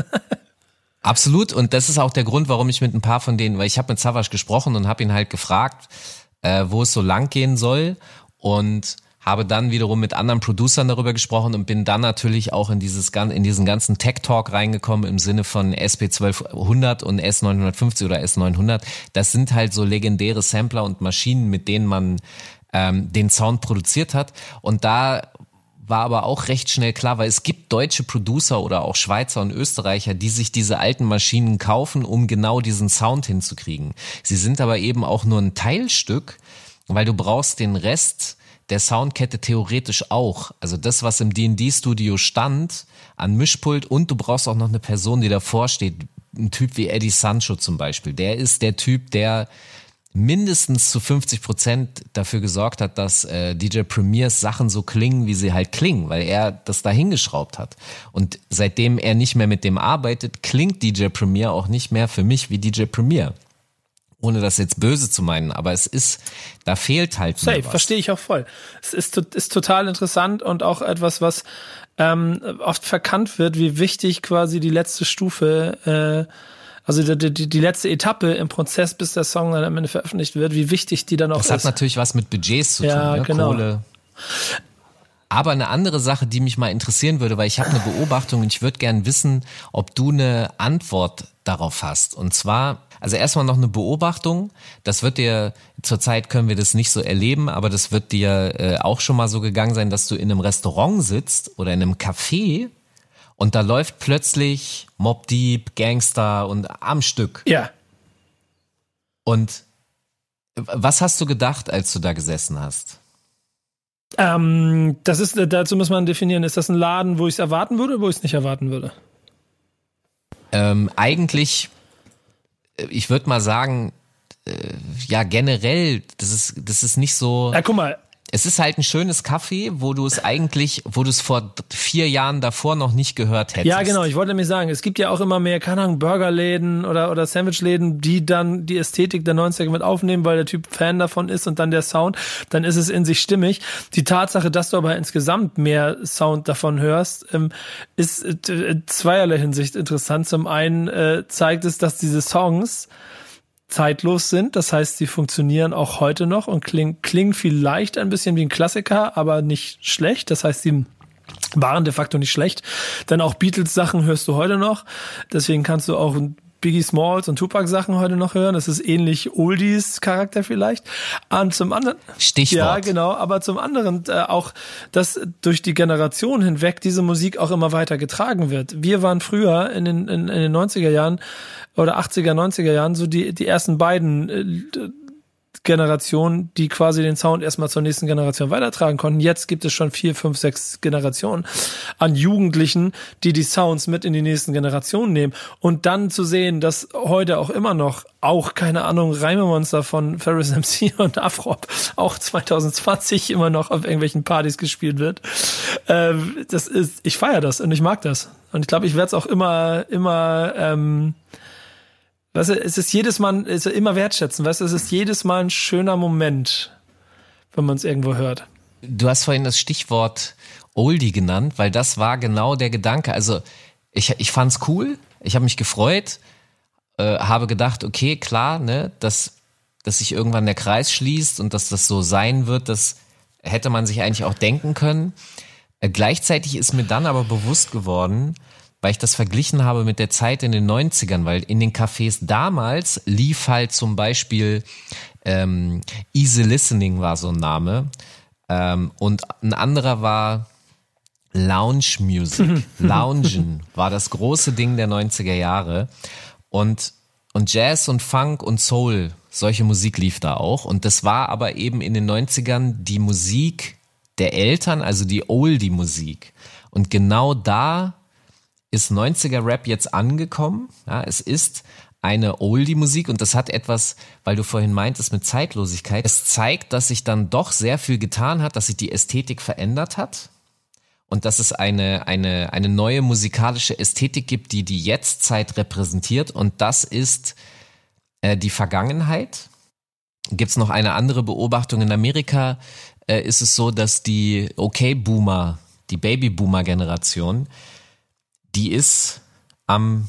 Absolut und das ist auch der Grund, warum ich mit ein paar von denen, weil ich habe mit Savage gesprochen und habe ihn halt gefragt, äh, wo es so lang gehen soll und habe dann wiederum mit anderen Producern darüber gesprochen und bin dann natürlich auch in dieses in diesen ganzen Tech Talk reingekommen im Sinne von SP1200 und S950 oder S900. Das sind halt so legendäre Sampler und Maschinen, mit denen man ähm, den Sound produziert hat. Und da war aber auch recht schnell klar, weil es gibt deutsche Producer oder auch Schweizer und Österreicher, die sich diese alten Maschinen kaufen, um genau diesen Sound hinzukriegen. Sie sind aber eben auch nur ein Teilstück, weil du brauchst den Rest der Soundkette theoretisch auch. Also das, was im D&D-Studio stand an Mischpult und du brauchst auch noch eine Person, die davor steht. Ein Typ wie Eddie Sancho zum Beispiel. Der ist der Typ, der mindestens zu 50 Prozent dafür gesorgt hat, dass äh, DJ Premiers Sachen so klingen, wie sie halt klingen, weil er das da hingeschraubt hat. Und seitdem er nicht mehr mit dem arbeitet, klingt DJ Premier auch nicht mehr für mich wie DJ Premier. Ohne das jetzt böse zu meinen, aber es ist, da fehlt halt Safe, verstehe ich auch voll. Es ist, ist total interessant und auch etwas, was ähm, oft verkannt wird, wie wichtig quasi die letzte Stufe äh, also die, die, die letzte Etappe im Prozess, bis der Song dann am Ende veröffentlicht wird, wie wichtig die dann auch das ist. Das hat natürlich was mit Budgets zu ja, tun, ne? genau. Kohle. Aber eine andere Sache, die mich mal interessieren würde, weil ich habe eine Beobachtung und ich würde gern wissen, ob du eine Antwort darauf hast. Und zwar, also erstmal noch eine Beobachtung. Das wird dir, zurzeit können wir das nicht so erleben, aber das wird dir äh, auch schon mal so gegangen sein, dass du in einem Restaurant sitzt oder in einem Café und da läuft plötzlich Mob Deep, Gangster und am Stück. Ja. Und was hast du gedacht, als du da gesessen hast? Ähm, das ist, dazu muss man definieren, ist das ein Laden, wo ich es erwarten würde oder wo ich es nicht erwarten würde? Ähm, eigentlich, ich würde mal sagen, äh, ja, generell, das ist, das ist nicht so. Ja, guck mal, es ist halt ein schönes Café, wo du es eigentlich, wo du es vor vier Jahren davor noch nicht gehört hättest. Ja, genau. Ich wollte nämlich sagen, es gibt ja auch immer mehr, keine Ahnung, Burgerläden oder, oder Sandwichläden, die dann die Ästhetik der 90er mit aufnehmen, weil der Typ Fan davon ist und dann der Sound, dann ist es in sich stimmig. Die Tatsache, dass du aber insgesamt mehr Sound davon hörst, ähm, ist äh, zweierlei Hinsicht interessant. Zum einen äh, zeigt es, dass diese Songs zeitlos sind. Das heißt, sie funktionieren auch heute noch und klingen, klingen vielleicht ein bisschen wie ein Klassiker, aber nicht schlecht. Das heißt, sie waren de facto nicht schlecht. Denn auch Beatles-Sachen hörst du heute noch. Deswegen kannst du auch Biggie Smalls und Tupac Sachen heute noch hören. Das ist ähnlich Oldies Charakter vielleicht. Und zum anderen Stichwort. Ja, genau, aber zum anderen äh, auch, dass durch die Generation hinweg diese Musik auch immer weiter getragen wird. Wir waren früher in den, in, in den 90er Jahren oder 80er, 90er Jahren so die, die ersten beiden äh, Generationen, die quasi den Sound erstmal zur nächsten Generation weitertragen konnten. Jetzt gibt es schon vier, fünf, sechs Generationen an Jugendlichen, die die Sounds mit in die nächsten Generationen nehmen. Und dann zu sehen, dass heute auch immer noch auch, keine Ahnung, Reimemonster von Ferris MC und Afrop auch 2020 immer noch auf irgendwelchen Partys gespielt wird. Äh, das ist, ich feiere das und ich mag das. Und ich glaube, ich werde es auch immer, immer, ähm, Weißt du, es ist jedes Mal, es ist immer wertschätzen, weißt du, es ist jedes Mal ein schöner Moment, wenn man es irgendwo hört. Du hast vorhin das Stichwort Oldie genannt, weil das war genau der Gedanke. Also ich, ich fand's cool, ich habe mich gefreut, äh, habe gedacht, okay, klar, ne, dass, dass sich irgendwann der Kreis schließt und dass das so sein wird, das hätte man sich eigentlich auch denken können. Äh, gleichzeitig ist mir dann aber bewusst geworden, weil ich das verglichen habe mit der Zeit in den 90ern, weil in den Cafés damals lief halt zum Beispiel ähm, Easy Listening war so ein Name ähm, und ein anderer war Lounge Music. Loungen war das große Ding der 90er Jahre und, und Jazz und Funk und Soul, solche Musik lief da auch und das war aber eben in den 90ern die Musik der Eltern, also die Oldie-Musik. Und genau da ist 90er Rap jetzt angekommen. Ja, es ist eine Oldie-Musik und das hat etwas, weil du vorhin meintest mit Zeitlosigkeit. Es zeigt, dass sich dann doch sehr viel getan hat, dass sich die Ästhetik verändert hat und dass es eine, eine, eine neue musikalische Ästhetik gibt, die die Jetztzeit repräsentiert und das ist äh, die Vergangenheit. Gibt es noch eine andere Beobachtung in Amerika? Äh, ist es so, dass die Okay-Boomer, die Baby-Boomer-Generation, die ist am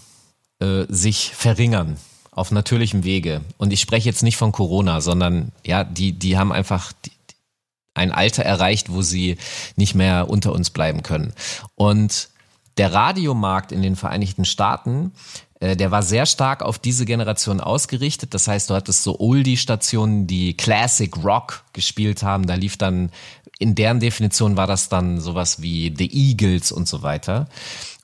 äh, sich verringern auf natürlichem Wege. Und ich spreche jetzt nicht von Corona, sondern ja, die, die haben einfach, ein Alter erreicht, wo sie nicht mehr unter uns bleiben können. Und der Radiomarkt in den Vereinigten Staaten äh, der war sehr stark auf diese Generation ausgerichtet. Das heißt, du hattest so Oldie-Stationen, die Classic Rock gespielt haben. Da lief dann, in deren Definition war das dann sowas wie The Eagles und so weiter.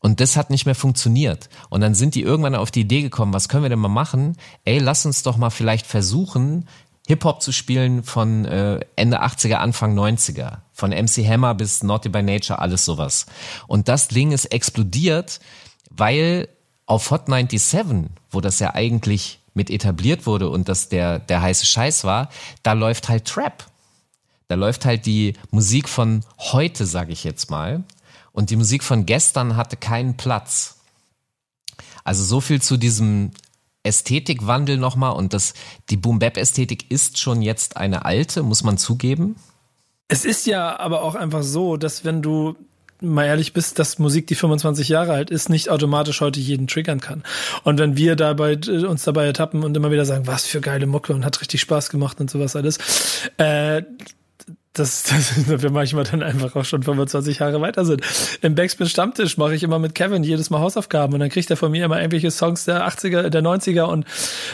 Und das hat nicht mehr funktioniert. Und dann sind die irgendwann auf die Idee gekommen, was können wir denn mal machen? Ey, lass uns doch mal vielleicht versuchen, Hip-Hop zu spielen von äh, Ende 80er, Anfang 90er. Von MC Hammer bis Naughty by Nature, alles sowas. Und das Ding ist explodiert, weil auf Hot 97, wo das ja eigentlich mit etabliert wurde und das der, der heiße Scheiß war, da läuft halt Trap. Da läuft halt die Musik von heute, sage ich jetzt mal. Und die Musik von gestern hatte keinen Platz. Also so viel zu diesem Ästhetikwandel nochmal und das, die Boom-Bap-Ästhetik ist schon jetzt eine alte, muss man zugeben. Es ist ja aber auch einfach so, dass wenn du mal ehrlich bist, dass Musik, die 25 Jahre alt ist, nicht automatisch heute jeden triggern kann. Und wenn wir dabei äh, uns dabei ertappen und immer wieder sagen, was für geile Mucke und hat richtig Spaß gemacht und sowas alles, äh, das, das wir manchmal dann einfach auch schon 25 Jahre weiter sind. Im Backspin Stammtisch mache ich immer mit Kevin jedes Mal Hausaufgaben und dann kriegt er von mir immer irgendwelche Songs der 80er, der 90er und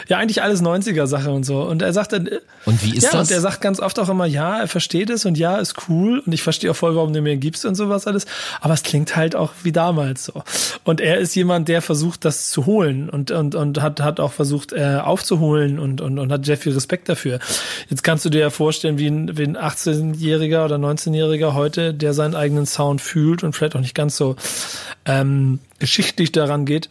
ja, eigentlich alles 90er Sache und so. Und er sagt dann. Und wie ist ja, das? Und er sagt ganz oft auch immer, ja, er versteht es und ja, ist cool und ich verstehe auch voll, warum du mir gibst und sowas alles. Aber es klingt halt auch wie damals so. Und er ist jemand, der versucht, das zu holen und, und, und hat, hat auch versucht, äh, aufzuholen und, und, und hat sehr viel Respekt dafür. Jetzt kannst du dir ja vorstellen, wie ein, wie ein 18 18-Jähriger oder 19-Jähriger heute, der seinen eigenen Sound fühlt und vielleicht auch nicht ganz so ähm, geschichtlich daran geht,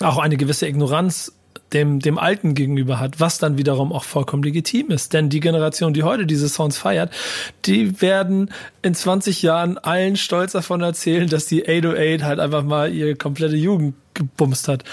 auch eine gewisse Ignoranz dem, dem Alten gegenüber hat, was dann wiederum auch vollkommen legitim ist. Denn die Generation, die heute diese Sounds feiert, die werden in 20 Jahren allen stolz davon erzählen, dass die 808 halt einfach mal ihre komplette Jugend gebumst hat.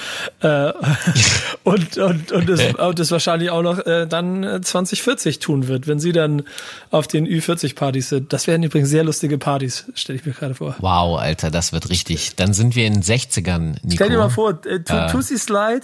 Äh, und, und, und, es, und es wahrscheinlich auch noch äh, dann 2040 tun wird, wenn sie dann auf den Ü40-Partys sind. Das wären übrigens sehr lustige Partys, stelle ich mir gerade vor. Wow, Alter, das wird richtig. Dann sind wir in den 60ern, Nico. Stell dir mal vor, äh, äh, Tussi Slide,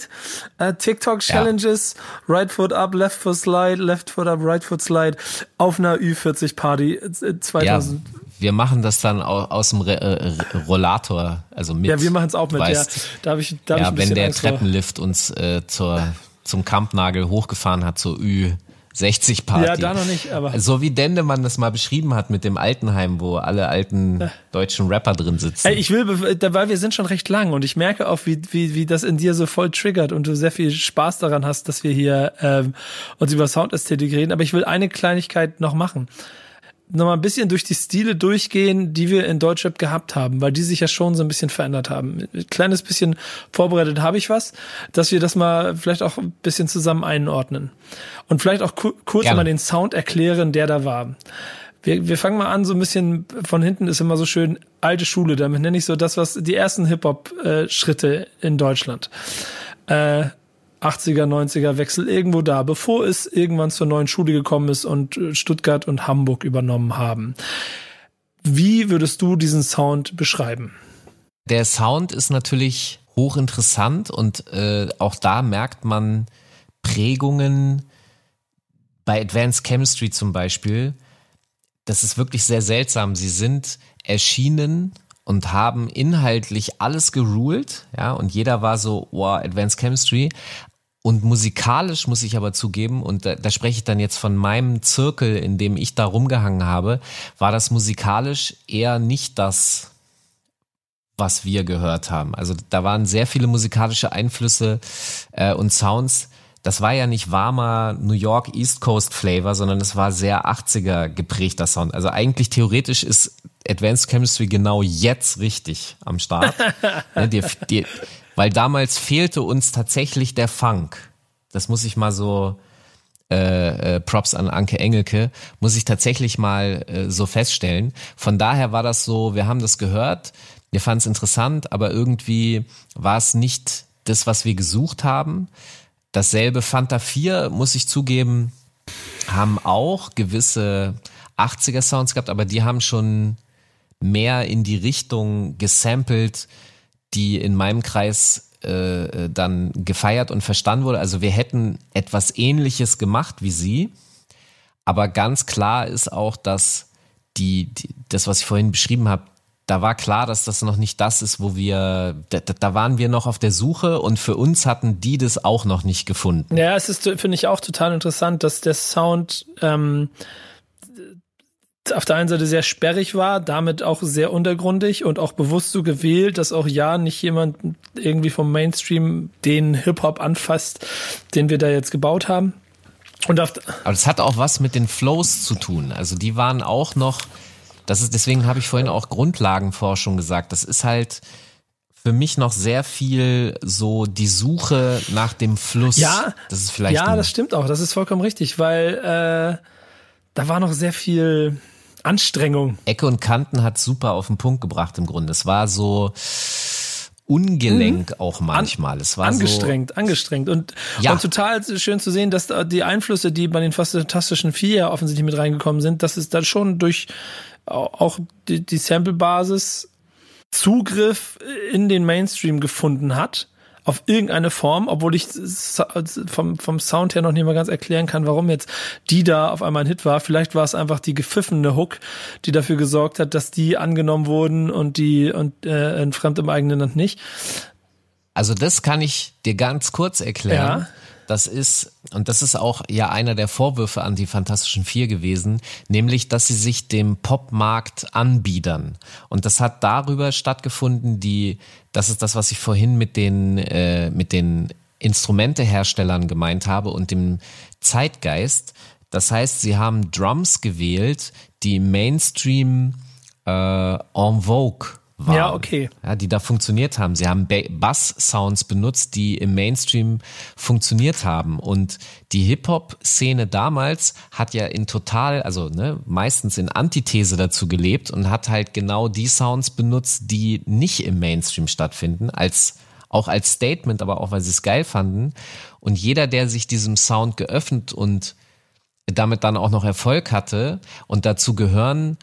äh, TikTok Challenges, ja. Right Foot Up, Left Foot Slide, Left Foot Up, Right Foot Slide auf einer Ü40-Party 2000. Ja wir machen das dann aus dem Re äh, Rollator, also mit. Ja, wir machen es auch mit. Weißt, ja, da habe ich, da hab ja, ich wenn der Angst Treppenlift vor. uns äh, zur zum Kampnagel hochgefahren hat zur Ü 60 Party. Ja, da noch nicht, aber. So wie Dendemann das mal beschrieben hat mit dem Altenheim, wo alle alten deutschen Rapper drin sitzen. Ey, ich will, weil wir sind schon recht lang und ich merke auch, wie, wie, wie das in dir so voll triggert und du sehr viel Spaß daran hast, dass wir hier ähm, uns über Soundästhetik reden. Aber ich will eine Kleinigkeit noch machen nochmal ein bisschen durch die Stile durchgehen, die wir in Deutschrap gehabt haben, weil die sich ja schon so ein bisschen verändert haben. Ein kleines bisschen vorbereitet habe ich was, dass wir das mal vielleicht auch ein bisschen zusammen einordnen. Und vielleicht auch ku kurz Gerne. mal den Sound erklären, der da war. Wir, wir fangen mal an, so ein bisschen von hinten ist immer so schön alte Schule, damit nenne ich so das, was die ersten Hip-Hop-Schritte äh, in Deutschland. Äh, 80er, 90er Wechsel irgendwo da, bevor es irgendwann zur neuen Schule gekommen ist und äh, Stuttgart und Hamburg übernommen haben. Wie würdest du diesen Sound beschreiben? Der Sound ist natürlich hochinteressant und äh, auch da merkt man Prägungen bei Advanced Chemistry zum Beispiel. Das ist wirklich sehr seltsam. Sie sind erschienen und haben inhaltlich alles geruled, ja, und jeder war so, wow, Advanced Chemistry, und musikalisch muss ich aber zugeben, und da, da spreche ich dann jetzt von meinem Zirkel, in dem ich da rumgehangen habe, war das musikalisch eher nicht das, was wir gehört haben. Also da waren sehr viele musikalische Einflüsse äh, und Sounds. Das war ja nicht warmer New York East Coast Flavor, sondern es war sehr 80er geprägter Sound. Also eigentlich theoretisch ist Advanced Chemistry genau jetzt richtig am Start. ne, die, die, weil damals fehlte uns tatsächlich der Funk. Das muss ich mal so äh, äh, Props an Anke Engelke, muss ich tatsächlich mal äh, so feststellen. Von daher war das so, wir haben das gehört, wir fanden es interessant, aber irgendwie war es nicht das, was wir gesucht haben. Dasselbe Fanta 4, muss ich zugeben, haben auch gewisse 80er Sounds gehabt, aber die haben schon mehr in die Richtung gesampelt, die in meinem Kreis äh, dann gefeiert und verstanden wurde. Also wir hätten etwas Ähnliches gemacht wie sie, aber ganz klar ist auch, dass die, die, das, was ich vorhin beschrieben habe, da war klar, dass das noch nicht das ist, wo wir, da, da waren wir noch auf der Suche und für uns hatten die das auch noch nicht gefunden. Ja, es ist, finde ich, auch total interessant, dass der Sound ähm, auf der einen Seite sehr sperrig war, damit auch sehr untergrundig und auch bewusst so gewählt, dass auch ja nicht jemand irgendwie vom Mainstream den Hip-Hop anfasst, den wir da jetzt gebaut haben. Und auf Aber das hat auch was mit den Flows zu tun. Also die waren auch noch das ist, deswegen habe ich vorhin auch Grundlagenforschung gesagt. Das ist halt für mich noch sehr viel so die Suche nach dem Fluss. Ja, das ist vielleicht. Ja, das stimmt auch. Das ist vollkommen richtig, weil äh, da war noch sehr viel Anstrengung. Ecke und Kanten hat super auf den Punkt gebracht im Grunde. Es war so ungelenk mhm. auch manchmal. Es war angestrengt, so, angestrengt und, ja. und total schön zu sehen, dass die Einflüsse, die bei den Fantastischen Vier offensichtlich mit reingekommen sind, dass es da schon durch auch die, die Sample-Basis Zugriff in den Mainstream gefunden hat auf irgendeine Form, obwohl ich vom, vom Sound her noch nicht mal ganz erklären kann, warum jetzt die da auf einmal ein Hit war. Vielleicht war es einfach die gepfiffene Hook, die dafür gesorgt hat, dass die angenommen wurden und die und äh, in Fremd im eigenen Land nicht. Also das kann ich dir ganz kurz erklären. Ja. Das ist, und das ist auch ja einer der Vorwürfe an die Fantastischen Vier gewesen, nämlich, dass sie sich dem Popmarkt anbiedern. Und das hat darüber stattgefunden, die, das ist das, was ich vorhin mit den, äh, mit den Instrumenteherstellern gemeint habe und dem Zeitgeist. Das heißt, sie haben Drums gewählt, die Mainstream äh, en vogue waren. Ja, okay. Ja, die da funktioniert haben. Sie haben Bass-Sounds benutzt, die im Mainstream funktioniert haben. Und die Hip-Hop-Szene damals hat ja in total, also ne, meistens in Antithese dazu gelebt und hat halt genau die Sounds benutzt, die nicht im Mainstream stattfinden, als auch als Statement, aber auch weil sie es geil fanden. Und jeder, der sich diesem Sound geöffnet und damit dann auch noch Erfolg hatte und dazu gehören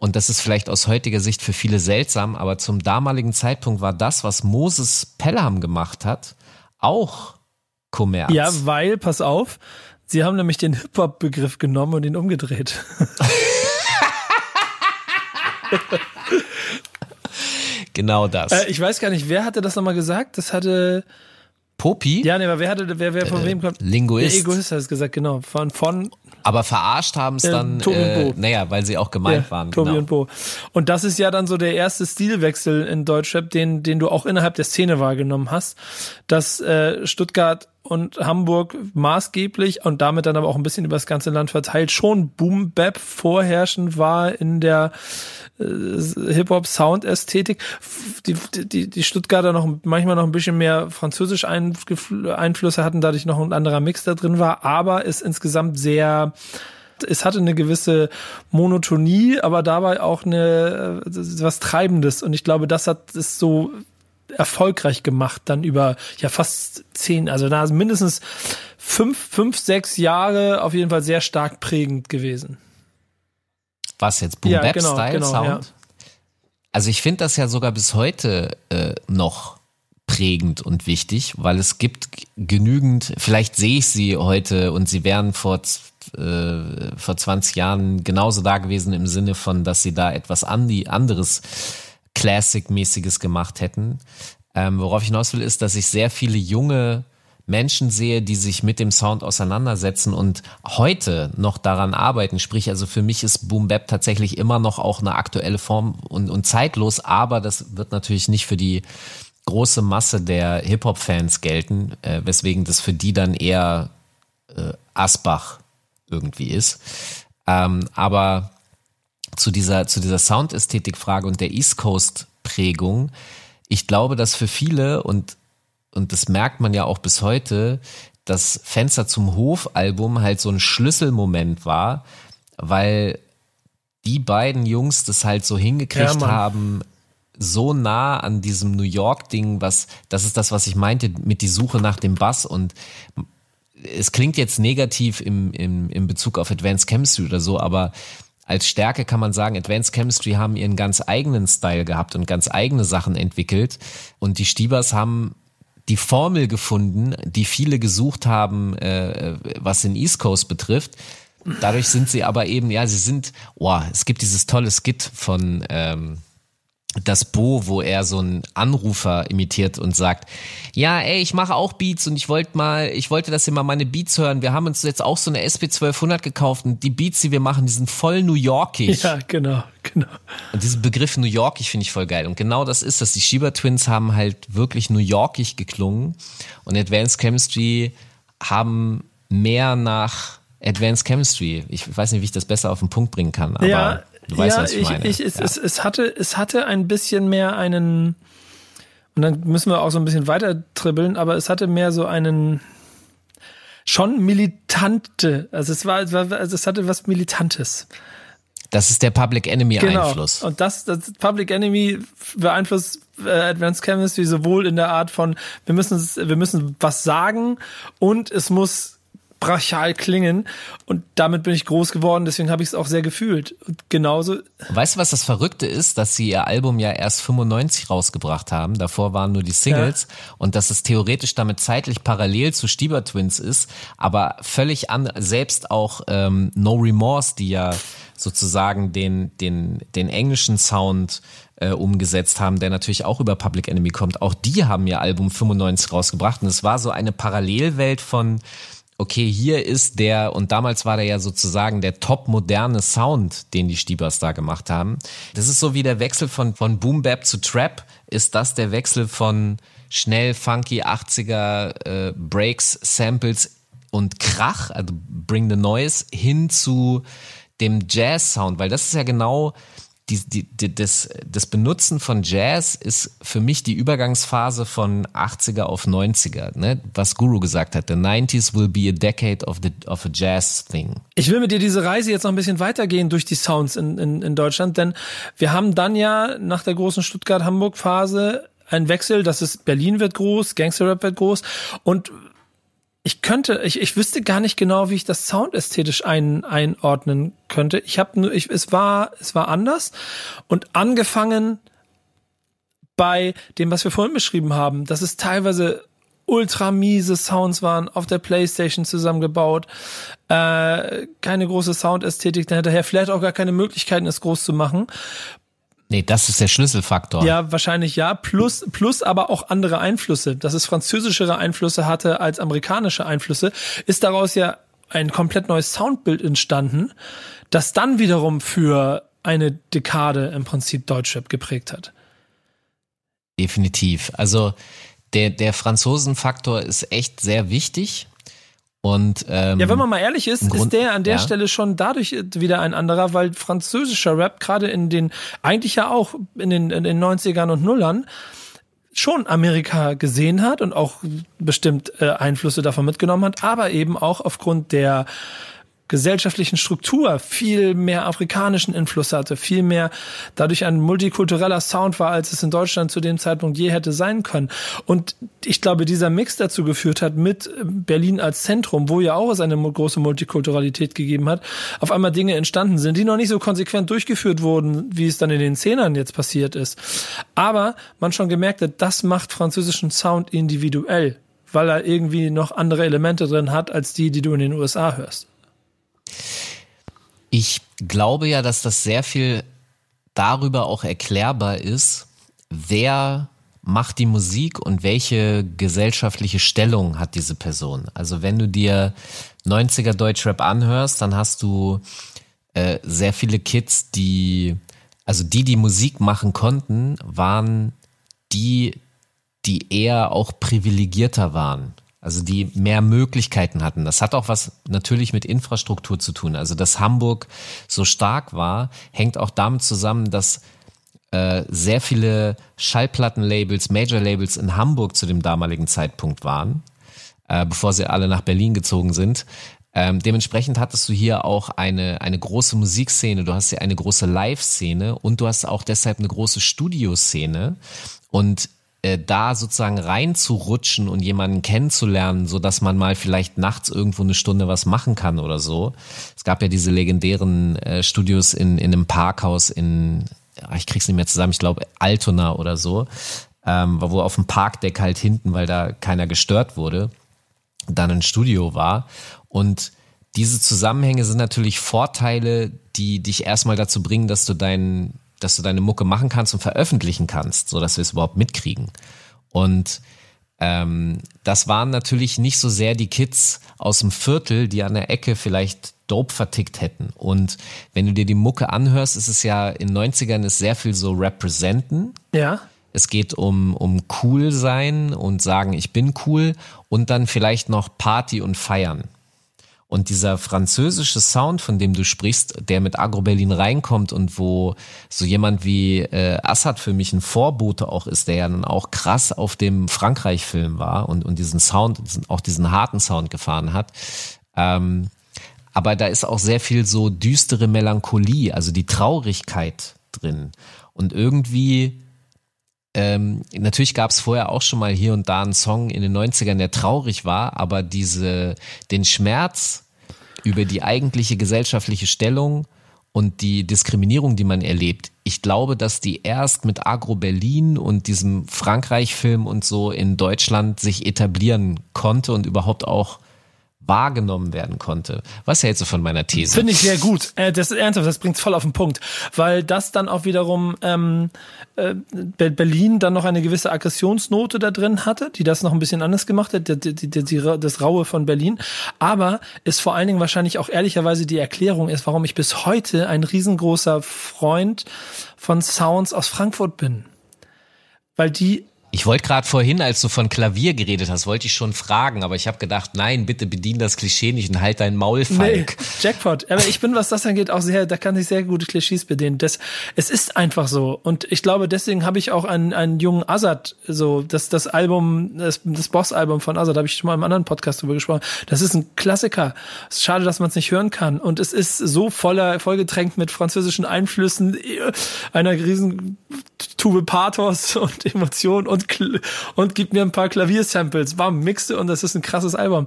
und das ist vielleicht aus heutiger Sicht für viele seltsam, aber zum damaligen Zeitpunkt war das, was Moses Pelham gemacht hat, auch Kommerz. Ja, weil, pass auf, sie haben nämlich den Hip-Hop-Begriff genommen und ihn umgedreht. genau das. Äh, ich weiß gar nicht, wer hatte das nochmal gesagt? Das hatte Popi? Ja, nee, aber wer hatte, wer, wer von äh, wem kommt? Linguist. Der Egoist hat es gesagt, genau. Von, von aber verarscht haben es äh, dann, Tobi äh, und Bo. naja, weil sie auch gemeint ja, waren. Tobi genau. und Bo. Und das ist ja dann so der erste Stilwechsel in Deutschrap, den, den du auch innerhalb der Szene wahrgenommen hast, dass äh, Stuttgart und Hamburg maßgeblich und damit dann aber auch ein bisschen über das ganze Land verteilt schon Boom Bap vorherrschend war in der äh, Hip-Hop Sound Ästhetik. Die, die, die Stuttgarter noch manchmal noch ein bisschen mehr französisch Einflüsse hatten, dadurch noch ein anderer Mix da drin war, aber ist insgesamt sehr es hatte eine gewisse Monotonie, aber dabei auch eine äh, was Treibendes. Und ich glaube, das hat es so erfolgreich gemacht, dann über ja fast zehn, also da mindestens fünf, fünf, sechs Jahre auf jeden Fall sehr stark prägend gewesen. Was jetzt Boom ja, Bap genau, Style genau, Sound? Ja. Also ich finde das ja sogar bis heute äh, noch prägend und wichtig, weil es gibt genügend, vielleicht sehe ich sie heute und sie wären vor, äh, vor 20 Jahren genauso da gewesen im Sinne von, dass sie da etwas anderes Classic-mäßiges gemacht hätten. Ähm, worauf ich hinaus will, ist, dass ich sehr viele junge Menschen sehe, die sich mit dem Sound auseinandersetzen und heute noch daran arbeiten. Sprich, also für mich ist Boom Bap tatsächlich immer noch auch eine aktuelle Form und, und zeitlos, aber das wird natürlich nicht für die große Masse der Hip-Hop-Fans gelten, äh, weswegen das für die dann eher äh, Asbach irgendwie ist. Ähm, aber zu dieser, zu dieser Soundästhetik-Frage und der East Coast-Prägung. Ich glaube, dass für viele, und, und das merkt man ja auch bis heute, das Fenster zum Hof-Album halt so ein Schlüsselmoment war, weil die beiden Jungs das halt so hingekriegt ja, haben, so nah an diesem New York-Ding, was, das ist das, was ich meinte mit die Suche nach dem Bass und es klingt jetzt negativ im, im, im Bezug auf Advanced Chemistry oder so, aber als Stärke kann man sagen, Advanced Chemistry haben ihren ganz eigenen Style gehabt und ganz eigene Sachen entwickelt. Und die Stiebers haben die Formel gefunden, die viele gesucht haben, äh, was den East Coast betrifft. dadurch sind sie aber eben, ja, sie sind, oh, es gibt dieses tolle Skit von ähm, das Bo, wo er so einen Anrufer imitiert und sagt, ja, ey, ich mache auch Beats und ich wollte mal, ich wollte, dass ihr mal meine Beats hören. Wir haben uns jetzt auch so eine SP 1200 gekauft und die Beats, die wir machen, die sind voll New Yorkig. Ja, genau, genau. Und diesen Begriff New Yorkig finde ich voll geil. Und genau das ist das. Die Schieber Twins haben halt wirklich New Yorkig geklungen und Advanced Chemistry haben mehr nach Advanced Chemistry. Ich weiß nicht, wie ich das besser auf den Punkt bringen kann, aber ja, du weißt, ja, was ich meine. Ich, es, ja. es, es, hatte, es hatte ein bisschen mehr einen, und dann müssen wir auch so ein bisschen weiter tribbeln, aber es hatte mehr so einen schon militante, also es war, es war also es hatte was Militantes. Das ist der Public Enemy Genau. Einfluss. Und das, das Public Enemy beeinflusst äh, Advanced Chemistry sowohl in der Art von, wir müssen, wir müssen was sagen und es muss brachial klingen. Und damit bin ich groß geworden, deswegen habe ich es auch sehr gefühlt. Und genauso, Weißt du, was das Verrückte ist, dass sie ihr Album ja erst 95 rausgebracht haben. Davor waren nur die Singles und dass es theoretisch damit zeitlich parallel zu Stieber Twins ist, aber völlig an, selbst auch ähm, No Remorse, die ja sozusagen den den den englischen Sound äh, umgesetzt haben, der natürlich auch über Public Enemy kommt. Auch die haben ihr Album 95 rausgebracht und es war so eine Parallelwelt von okay, hier ist der, und damals war der ja sozusagen der top moderne Sound, den die Stiebers da gemacht haben. Das ist so wie der Wechsel von, von Boom Bap zu Trap, ist das der Wechsel von schnell, funky 80er äh, Breaks, Samples und Krach, also Bring the Noise, hin zu dem Jazz-Sound, weil das ist ja genau die, die, die, das, das Benutzen von Jazz ist für mich die Übergangsphase von 80er auf 90er, ne? was Guru gesagt hat. The 90s will be a decade of, the, of a jazz thing. ich will mit dir diese Reise jetzt noch ein bisschen weitergehen durch die Sounds in, in, in Deutschland, denn wir haben dann ja nach der großen Stuttgart-Hamburg-Phase einen Wechsel, das ist Berlin wird groß, Gangster-Rap wird groß und ich könnte, ich, ich wüsste gar nicht genau, wie ich das soundästhetisch ein, einordnen könnte. Ich habe nur, ich, es war, es war anders und angefangen bei dem, was wir vorhin beschrieben haben, dass es teilweise ultra miese Sounds waren, auf der Playstation zusammengebaut, äh, keine große Soundästhetik dahinterher, vielleicht auch gar keine Möglichkeiten, es groß zu machen. Nee, das ist der Schlüsselfaktor. Ja, wahrscheinlich ja. Plus, plus aber auch andere Einflüsse. Dass es französischere Einflüsse hatte als amerikanische Einflüsse, ist daraus ja ein komplett neues Soundbild entstanden, das dann wiederum für eine Dekade im Prinzip Deutschrap geprägt hat. Definitiv. Also der, der Franzosenfaktor ist echt sehr wichtig. Und ähm, Ja, wenn man mal ehrlich ist, im ist Grund- der an der ja. Stelle schon dadurch wieder ein anderer, weil französischer Rap gerade in den, eigentlich ja auch in den, in den 90ern und Nullern, schon Amerika gesehen hat und auch bestimmt äh, Einflüsse davon mitgenommen hat, aber eben auch aufgrund der gesellschaftlichen Struktur viel mehr afrikanischen Einfluss hatte, viel mehr dadurch ein multikultureller Sound war, als es in Deutschland zu dem Zeitpunkt je hätte sein können. Und ich glaube, dieser Mix dazu geführt hat, mit Berlin als Zentrum, wo ja auch es eine große Multikulturalität gegeben hat, auf einmal Dinge entstanden sind, die noch nicht so konsequent durchgeführt wurden, wie es dann in den Zehnern jetzt passiert ist. Aber man schon gemerkt hat, das macht französischen Sound individuell, weil er irgendwie noch andere Elemente drin hat, als die, die du in den USA hörst. Ich glaube ja, dass das sehr viel darüber auch erklärbar ist, wer macht die Musik und welche gesellschaftliche Stellung hat diese Person. Also wenn du dir 90er Deutschrap anhörst, dann hast du äh, sehr viele Kids, die, also die, die Musik machen konnten, waren die, die eher auch privilegierter waren. Also die mehr Möglichkeiten hatten. Das hat auch was natürlich mit Infrastruktur zu tun. Also dass Hamburg so stark war, hängt auch damit zusammen, dass äh, sehr viele Schallplattenlabels, Major-Labels in Hamburg zu dem damaligen Zeitpunkt waren, äh, bevor sie alle nach Berlin gezogen sind. Ähm, dementsprechend hattest du hier auch eine, eine große Musikszene, du hast hier eine große Live-Szene und du hast auch deshalb eine große Studioszene. Und äh, da sozusagen reinzurutschen und jemanden kennenzulernen, so dass man mal vielleicht nachts irgendwo eine Stunde was machen kann oder so. Es gab ja diese legendären äh, Studios in, in einem Parkhaus in, ja, ich krieg's nicht mehr zusammen, ich glaube Altona oder so, ähm, wo auf dem Parkdeck halt hinten, weil da keiner gestört wurde, dann ein Studio war und diese Zusammenhänge sind natürlich Vorteile, die dich erstmal dazu bringen, dass du dein, dass du deine Mucke machen kannst und veröffentlichen kannst, so dass wir es überhaupt mitkriegen. Und ähm, das waren natürlich nicht so sehr die Kids aus dem Viertel, die an der Ecke vielleicht Dope vertickt hätten. Und wenn du dir die Mucke anhörst, ist es ja in 90ern ist sehr viel so representen. Ja. Es geht um, um cool sein und sagen, ich bin cool und dann vielleicht noch Party und feiern. Und dieser französische Sound, von dem du sprichst, der mit Agro Berlin reinkommt und wo so jemand wie äh, Assad für mich ein Vorbote auch ist, der ja dann auch krass auf dem Frankreich-Film war und, und diesen Sound, auch diesen harten Sound gefahren hat. Ähm, aber da ist auch sehr viel so düstere Melancholie, also die Traurigkeit drin. Und irgendwie ähm, natürlich gab es vorher auch schon mal hier und da einen Song in den 90ern, der traurig war, aber diese, den Schmerz über die eigentliche gesellschaftliche Stellung und die Diskriminierung, die man erlebt, ich glaube, dass die erst mit Agro Berlin und diesem Frankreich-Film und so in Deutschland sich etablieren konnte und überhaupt auch wahrgenommen werden konnte. Was hältst du von meiner These? Finde ich sehr gut. Äh, das ist ernsthaft, das bringt voll auf den Punkt, weil das dann auch wiederum ähm, äh, Berlin dann noch eine gewisse Aggressionsnote da drin hatte, die das noch ein bisschen anders gemacht hat, die, die, die, das Raue von Berlin. Aber ist vor allen Dingen wahrscheinlich auch ehrlicherweise die Erklärung ist, warum ich bis heute ein riesengroßer Freund von Sounds aus Frankfurt bin. Weil die ich wollte gerade vorhin, als du von Klavier geredet hast, wollte ich schon fragen, aber ich habe gedacht, nein, bitte bedien das Klischee nicht und halt deinen Maul, Falk. Nee, Jackpot. Aber ich bin, was das angeht, auch sehr, da kann ich sehr gute Klischees bedienen. Das, es ist einfach so. Und ich glaube, deswegen habe ich auch einen, einen jungen Azad, so, das, das Album, das, das Boss-Album von Azad, habe ich schon mal im anderen Podcast drüber gesprochen. Das ist ein Klassiker. Es ist schade, dass man es nicht hören kann. Und es ist so voller, vollgetränkt mit französischen Einflüssen, einer riesen Tube Pathos und Emotionen und und, und gib mir ein paar Klaviersamples. Bam, mixte und das ist ein krasses Album.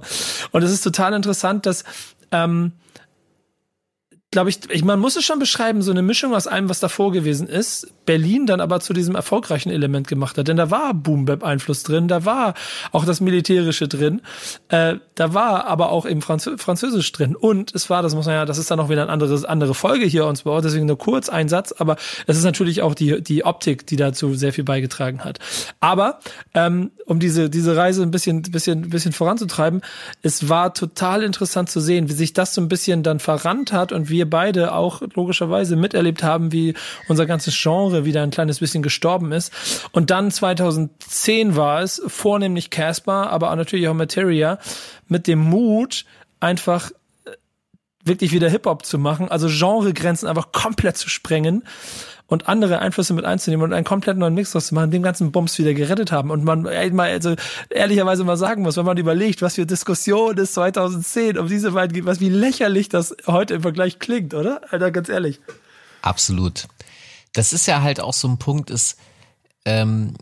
Und es ist total interessant, dass ähm, glaube ich, ich, man muss es schon beschreiben, so eine Mischung aus allem, was davor gewesen ist, Berlin dann aber zu diesem erfolgreichen Element gemacht hat. Denn da war Boom-Bap-Einfluss drin, da war auch das Militärische drin, äh, da war aber auch eben Franzö Französisch drin. Und es war, das muss man ja, das ist dann auch wieder eine andere, andere Folge hier uns bei deswegen nur kurz ein Satz, aber es ist natürlich auch die, die Optik, die dazu sehr viel beigetragen hat. Aber ähm, um diese, diese Reise ein bisschen, bisschen, bisschen voranzutreiben, es war total interessant zu sehen, wie sich das so ein bisschen dann verrannt hat und wie wir beide auch logischerweise miterlebt haben, wie unser ganzes Genre wieder ein kleines bisschen gestorben ist. Und dann 2010 war es vornehmlich Casper, aber auch natürlich auch Materia mit dem Mut, einfach äh, wirklich wieder Hip-Hop zu machen, also Genregrenzen einfach komplett zu sprengen und andere Einflüsse mit einzunehmen und einen komplett neuen Mix draus zu machen, den ganzen Bums wieder gerettet haben. Und man mal, also ehrlicherweise mal sagen muss, wenn man überlegt, was für Diskussion es 2010 um diese beiden gibt, was wie lächerlich das heute im Vergleich klingt, oder? Alter, ganz ehrlich. Absolut. Das ist ja halt auch so ein Punkt, ist, ähm,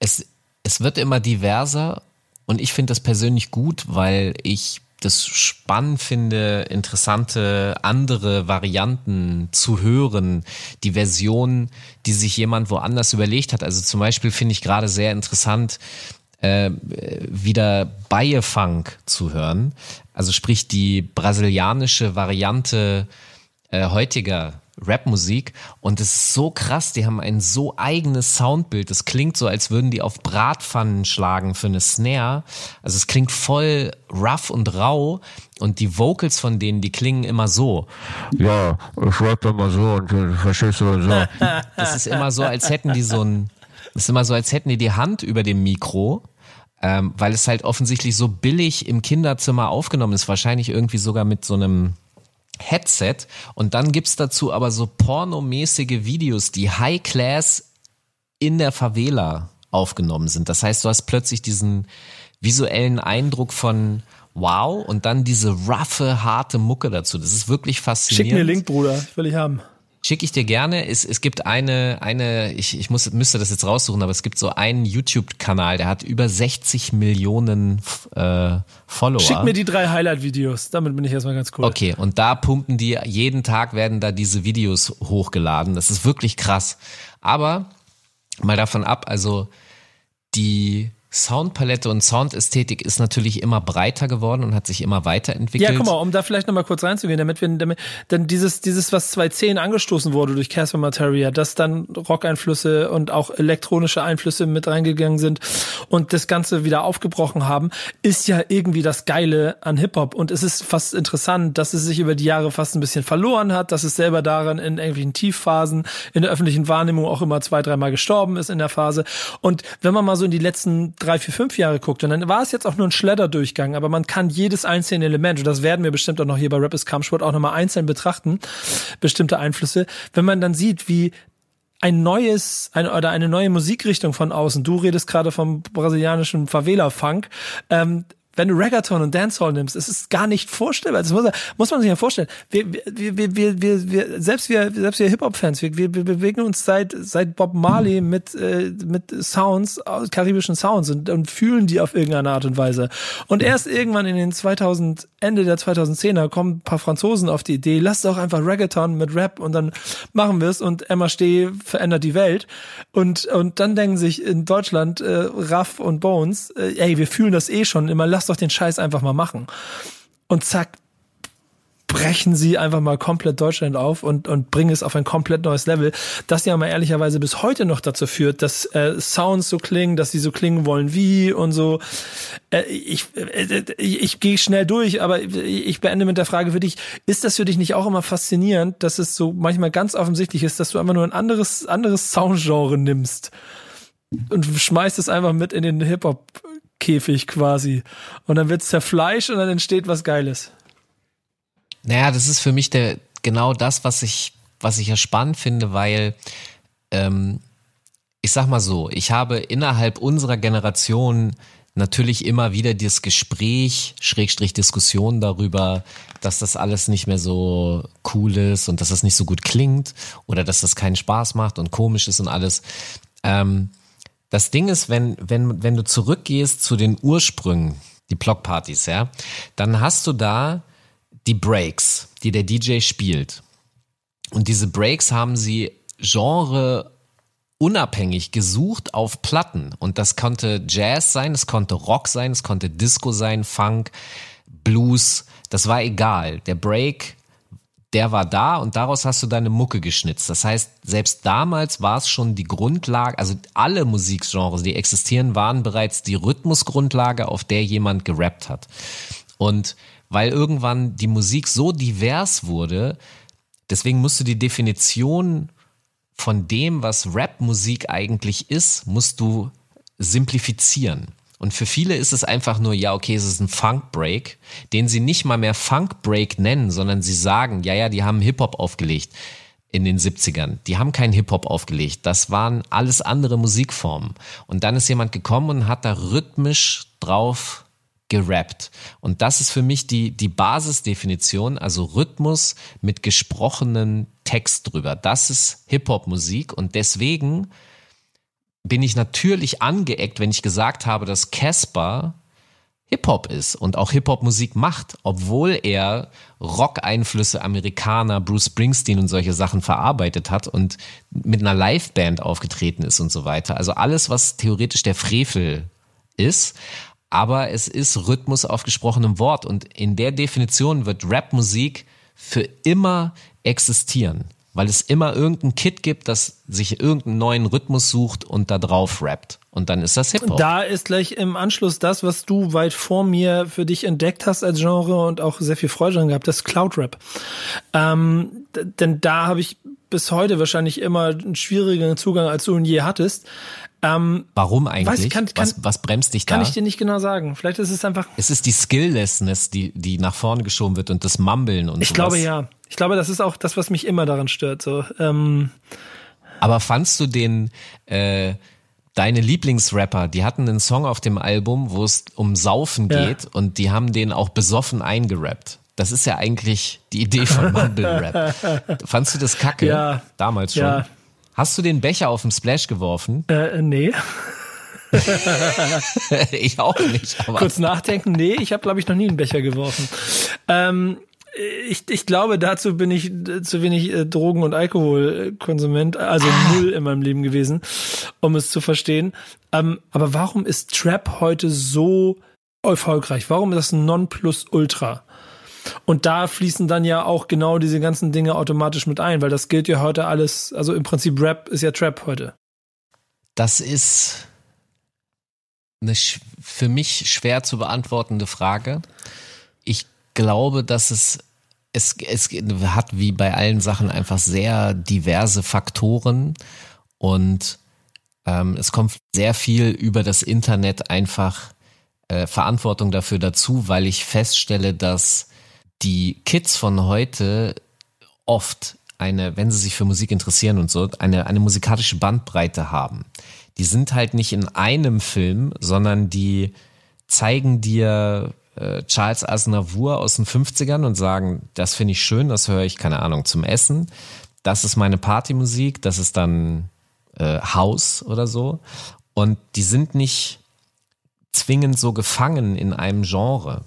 es, es wird immer diverser und ich finde das persönlich gut, weil ich das spannend finde, interessante andere Varianten zu hören, die Version, die sich jemand woanders überlegt hat. Also zum Beispiel finde ich gerade sehr interessant, äh, wieder Baie Funk zu hören. Also sprich die brasilianische Variante äh, heutiger Rapmusik und es ist so krass, die haben ein so eigenes Soundbild. Das klingt so, als würden die auf Bratpfannen schlagen für eine Snare. Also es klingt voll rough und rau und die Vocals von denen, die klingen immer so. Ja, ich rappe immer so und verstehst du so. Das ist immer so, als hätten die so ein, das ist immer so, als hätten die die Hand über dem Mikro. Ähm, weil es halt offensichtlich so billig im Kinderzimmer aufgenommen ist, wahrscheinlich irgendwie sogar mit so einem Headset und dann gibt's dazu aber so pornomäßige Videos, die High Class in der Favela aufgenommen sind. Das heißt, du hast plötzlich diesen visuellen Eindruck von wow und dann diese roughe, harte Mucke dazu. Das ist wirklich faszinierend. Schick mir Link, Bruder, ich will ich haben. Schicke ich dir gerne. Es, es gibt eine, eine, ich, ich muss, müsste das jetzt raussuchen, aber es gibt so einen YouTube-Kanal, der hat über 60 Millionen äh, Follower. Schick mir die drei Highlight-Videos, damit bin ich erstmal ganz cool. Okay, und da pumpen die, jeden Tag werden da diese Videos hochgeladen. Das ist wirklich krass. Aber mal davon ab, also die Soundpalette und Soundästhetik ist natürlich immer breiter geworden und hat sich immer weiterentwickelt. Ja, guck mal, um da vielleicht nochmal kurz reinzugehen, damit wir, damit, denn dieses, dieses, was 2010 angestoßen wurde durch Casper Materia, dass dann Rock-Einflüsse und auch elektronische Einflüsse mit reingegangen sind und das Ganze wieder aufgebrochen haben, ist ja irgendwie das Geile an Hip-Hop. Und es ist fast interessant, dass es sich über die Jahre fast ein bisschen verloren hat, dass es selber daran in irgendwelchen Tiefphasen in der öffentlichen Wahrnehmung auch immer zwei, dreimal gestorben ist in der Phase. Und wenn man mal so in die letzten drei, vier, fünf Jahre guckt, und dann war es jetzt auch nur ein Schledderdurchgang, aber man kann jedes einzelne Element, und das werden wir bestimmt auch noch hier bei Rappers Kampfsport auch nochmal einzeln betrachten, bestimmte Einflüsse, wenn man dann sieht, wie ein neues ein, oder eine neue Musikrichtung von außen. Du redest gerade vom brasilianischen Favela-Funk. Ähm, wenn du Reggaeton und Dancehall nimmst, es ist gar nicht vorstellbar. Das muss, muss man sich ja vorstellen. Wir, wir, wir, wir, wir, wir selbst wir, selbst wir Hip-Hop-Fans, wir, wir, wir bewegen uns seit, seit Bob Marley mit, äh, mit Sounds, karibischen Sounds und, und fühlen die auf irgendeine Art und Weise. Und erst irgendwann in den 2000, Ende der 2010er kommen ein paar Franzosen auf die Idee, lass doch einfach Reggaeton mit Rap und dann machen wir es und Emma Steh verändert die Welt. Und, und dann denken sich in Deutschland äh, Raff und Bones, äh, ey, wir fühlen das eh schon, immer lass doch den Scheiß einfach mal machen. Und zack, brechen sie einfach mal komplett Deutschland auf und, und bringen es auf ein komplett neues Level, das ja mal ehrlicherweise bis heute noch dazu führt, dass äh, Sounds so klingen, dass sie so klingen wollen wie und so. Äh, ich äh, ich, ich gehe schnell durch, aber ich beende mit der Frage für dich, ist das für dich nicht auch immer faszinierend, dass es so manchmal ganz offensichtlich ist, dass du einfach nur ein anderes, anderes Soundgenre nimmst und schmeißt es einfach mit in den Hip-Hop Käfig quasi. Und dann wird's zerfleischt und dann entsteht was Geiles. Naja, das ist für mich der, genau das, was ich, was ich ja spannend finde, weil, ähm, ich sag mal so, ich habe innerhalb unserer Generation natürlich immer wieder das Gespräch, Schrägstrich Diskussion darüber, dass das alles nicht mehr so cool ist und dass das nicht so gut klingt oder dass das keinen Spaß macht und komisch ist und alles. Ähm, das Ding ist, wenn, wenn, wenn du zurückgehst zu den Ursprüngen, die Blockpartys, ja, dann hast du da die Breaks, die der DJ spielt. Und diese Breaks haben sie Genre unabhängig gesucht auf Platten. Und das konnte Jazz sein, es konnte Rock sein, es konnte Disco sein, Funk, Blues. Das war egal. Der Break der war da und daraus hast du deine Mucke geschnitzt. Das heißt, selbst damals war es schon die Grundlage, also alle Musikgenres, die existieren, waren bereits die Rhythmusgrundlage, auf der jemand gerappt hat. Und weil irgendwann die Musik so divers wurde, deswegen musst du die Definition von dem, was Rapmusik eigentlich ist, musst du simplifizieren. Und für viele ist es einfach nur, ja, okay, es ist ein Funk Break, den sie nicht mal mehr Funk Break nennen, sondern sie sagen, ja, ja, die haben Hip-Hop aufgelegt in den 70ern. Die haben keinen Hip-Hop aufgelegt. Das waren alles andere Musikformen. Und dann ist jemand gekommen und hat da rhythmisch drauf gerappt. Und das ist für mich die, die Basisdefinition, also Rhythmus mit gesprochenen Text drüber. Das ist Hip-Hop-Musik und deswegen bin ich natürlich angeeckt, wenn ich gesagt habe, dass Casper Hip-Hop ist und auch Hip-Hop-Musik macht, obwohl er Rock-Einflüsse, Amerikaner, Bruce Springsteen und solche Sachen verarbeitet hat und mit einer Liveband aufgetreten ist und so weiter. Also alles, was theoretisch der Frevel ist, aber es ist Rhythmus auf gesprochenem Wort und in der Definition wird Rap-Musik für immer existieren weil es immer irgendein Kit gibt, das sich irgendeinen neuen Rhythmus sucht und da drauf rappt. Und dann ist das Hip-Hop. Da ist gleich im Anschluss das, was du weit vor mir für dich entdeckt hast als Genre und auch sehr viel Freude dran gehabt, das Cloud-Rap. Ähm, denn da habe ich bis heute wahrscheinlich immer einen schwierigeren Zugang, als du ihn je hattest. Ähm, Warum eigentlich? Weiß, kann, kann, was, was bremst dich da? Kann ich dir nicht genau sagen. Vielleicht ist es einfach. Es ist die Skilllessness, die, die nach vorne geschoben wird und das Mumbeln und Ich sowas. glaube ja. Ich glaube, das ist auch das, was mich immer daran stört. So, ähm, Aber fandst du den, äh, deine Lieblingsrapper, die hatten einen Song auf dem Album, wo es um Saufen geht ja. und die haben den auch besoffen eingerappt. Das ist ja eigentlich die Idee von Mumble Rap. Fandst du das kacke? Ja. Damals schon. Ja. Hast du den Becher auf dem Splash geworfen? Äh, nee. ich auch nicht. Aber. Kurz nachdenken, nee, ich habe, glaube ich, noch nie einen Becher geworfen. Ähm, ich, ich glaube, dazu bin ich zu wenig äh, Drogen- und Alkoholkonsument, also Ah. null in meinem Leben gewesen, um es zu verstehen. Ähm, aber warum ist Trap heute so erfolgreich? Warum ist das ein Nonplusultra? Und da fließen dann ja auch genau diese ganzen Dinge automatisch mit ein, weil das gilt ja heute alles, also im Prinzip Rap ist ja Trap heute. Das ist eine für mich schwer zu beantwortende Frage. Glaube, dass es, es, es hat wie bei allen Sachen einfach sehr diverse Faktoren und ähm, es kommt sehr viel über das Internet einfach äh, Verantwortung dafür dazu, weil ich feststelle, dass die Kids von heute oft eine, wenn sie sich für Musik interessieren und so, eine, eine musikalische Bandbreite haben. Die sind halt nicht in einem Film, sondern die zeigen dir äh, Charles Aznavour aus den 50ern und sagen, das finde ich schön, das höre ich, keine Ahnung, zum Essen. Das ist meine Partymusik, das ist dann äh, House oder so. Und die sind nicht zwingend so gefangen in einem Genre.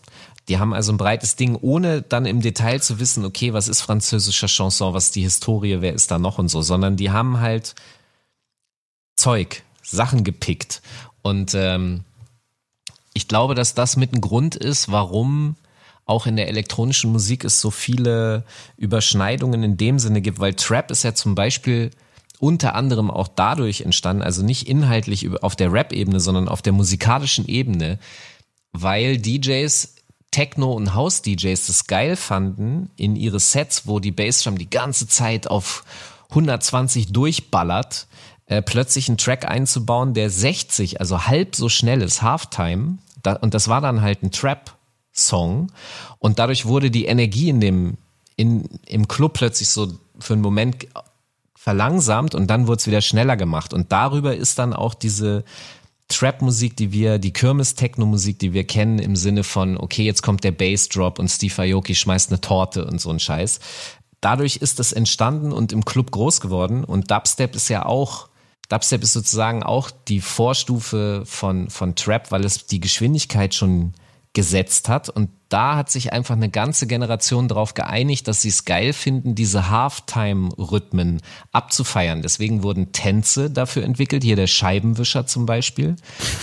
Die haben also ein breites Ding, ohne dann im Detail zu wissen, okay, was ist französischer Chanson, was ist die Historie, wer ist da noch und so, sondern die haben halt Zeug, Sachen gepickt. Und ähm, ich glaube, dass das mit ein Grund ist, warum auch in der elektronischen Musik es so viele Überschneidungen in dem Sinne gibt, weil Trap ist ja zum Beispiel unter anderem auch dadurch entstanden, also nicht inhaltlich auf der Rap-Ebene, sondern auf der musikalischen Ebene, weil DJs, Techno- und House-DJs das geil fanden in ihre Sets, wo die Bassdrum die ganze Zeit auf 120 durchballert, äh, plötzlich einen Track einzubauen, der 60, also halb so schnell ist, Halftime, da, und das war dann halt ein Trap-Song und dadurch wurde die Energie in dem, in, im Club plötzlich so für einen Moment verlangsamt und dann wurde es wieder schneller gemacht. Und darüber ist dann auch diese Trap-Musik, die wir, die Kirmes-Techno-Musik, die wir kennen, im Sinne von, okay, jetzt kommt der Bass-Drop und Steve Aoki schmeißt eine Torte und so ein Scheiß. Dadurch ist es entstanden und im Club groß geworden. Und Dubstep ist ja auch, Dubstep ist sozusagen auch die Vorstufe von, von Trap, weil es die Geschwindigkeit schon gesetzt hat. Und da hat sich einfach eine ganze Generation darauf geeinigt, dass sie es geil finden, diese Halftime-Rhythmen abzufeiern. Deswegen wurden Tänze dafür entwickelt. Hier der Scheibenwischer zum Beispiel.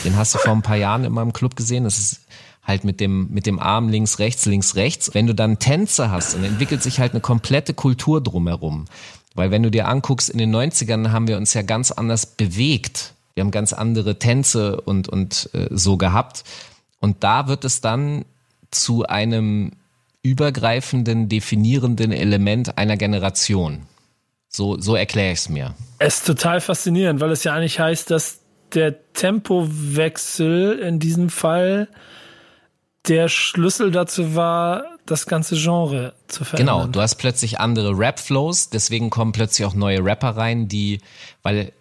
Den hast du vor ein paar Jahren in meinem Club gesehen. Das ist halt mit dem, mit dem Arm links, rechts, links, rechts. Wenn du dann Tänze hast, dann entwickelt sich halt eine komplette Kultur drumherum. Weil wenn du dir anguckst, in den 90ern haben wir uns ja ganz anders bewegt. Wir haben ganz andere Tänze und, und äh, so gehabt. Und da wird es dann zu einem übergreifenden, definierenden Element einer Generation. So, so erkläre ich es mir. Es ist total faszinierend, weil es ja eigentlich heißt, dass der Tempowechsel in diesem Fall der Schlüssel dazu war, das ganze Genre zu verändern. Genau, du hast plötzlich andere Rap-Flows, deswegen kommen plötzlich auch neue Rapper rein, die, weil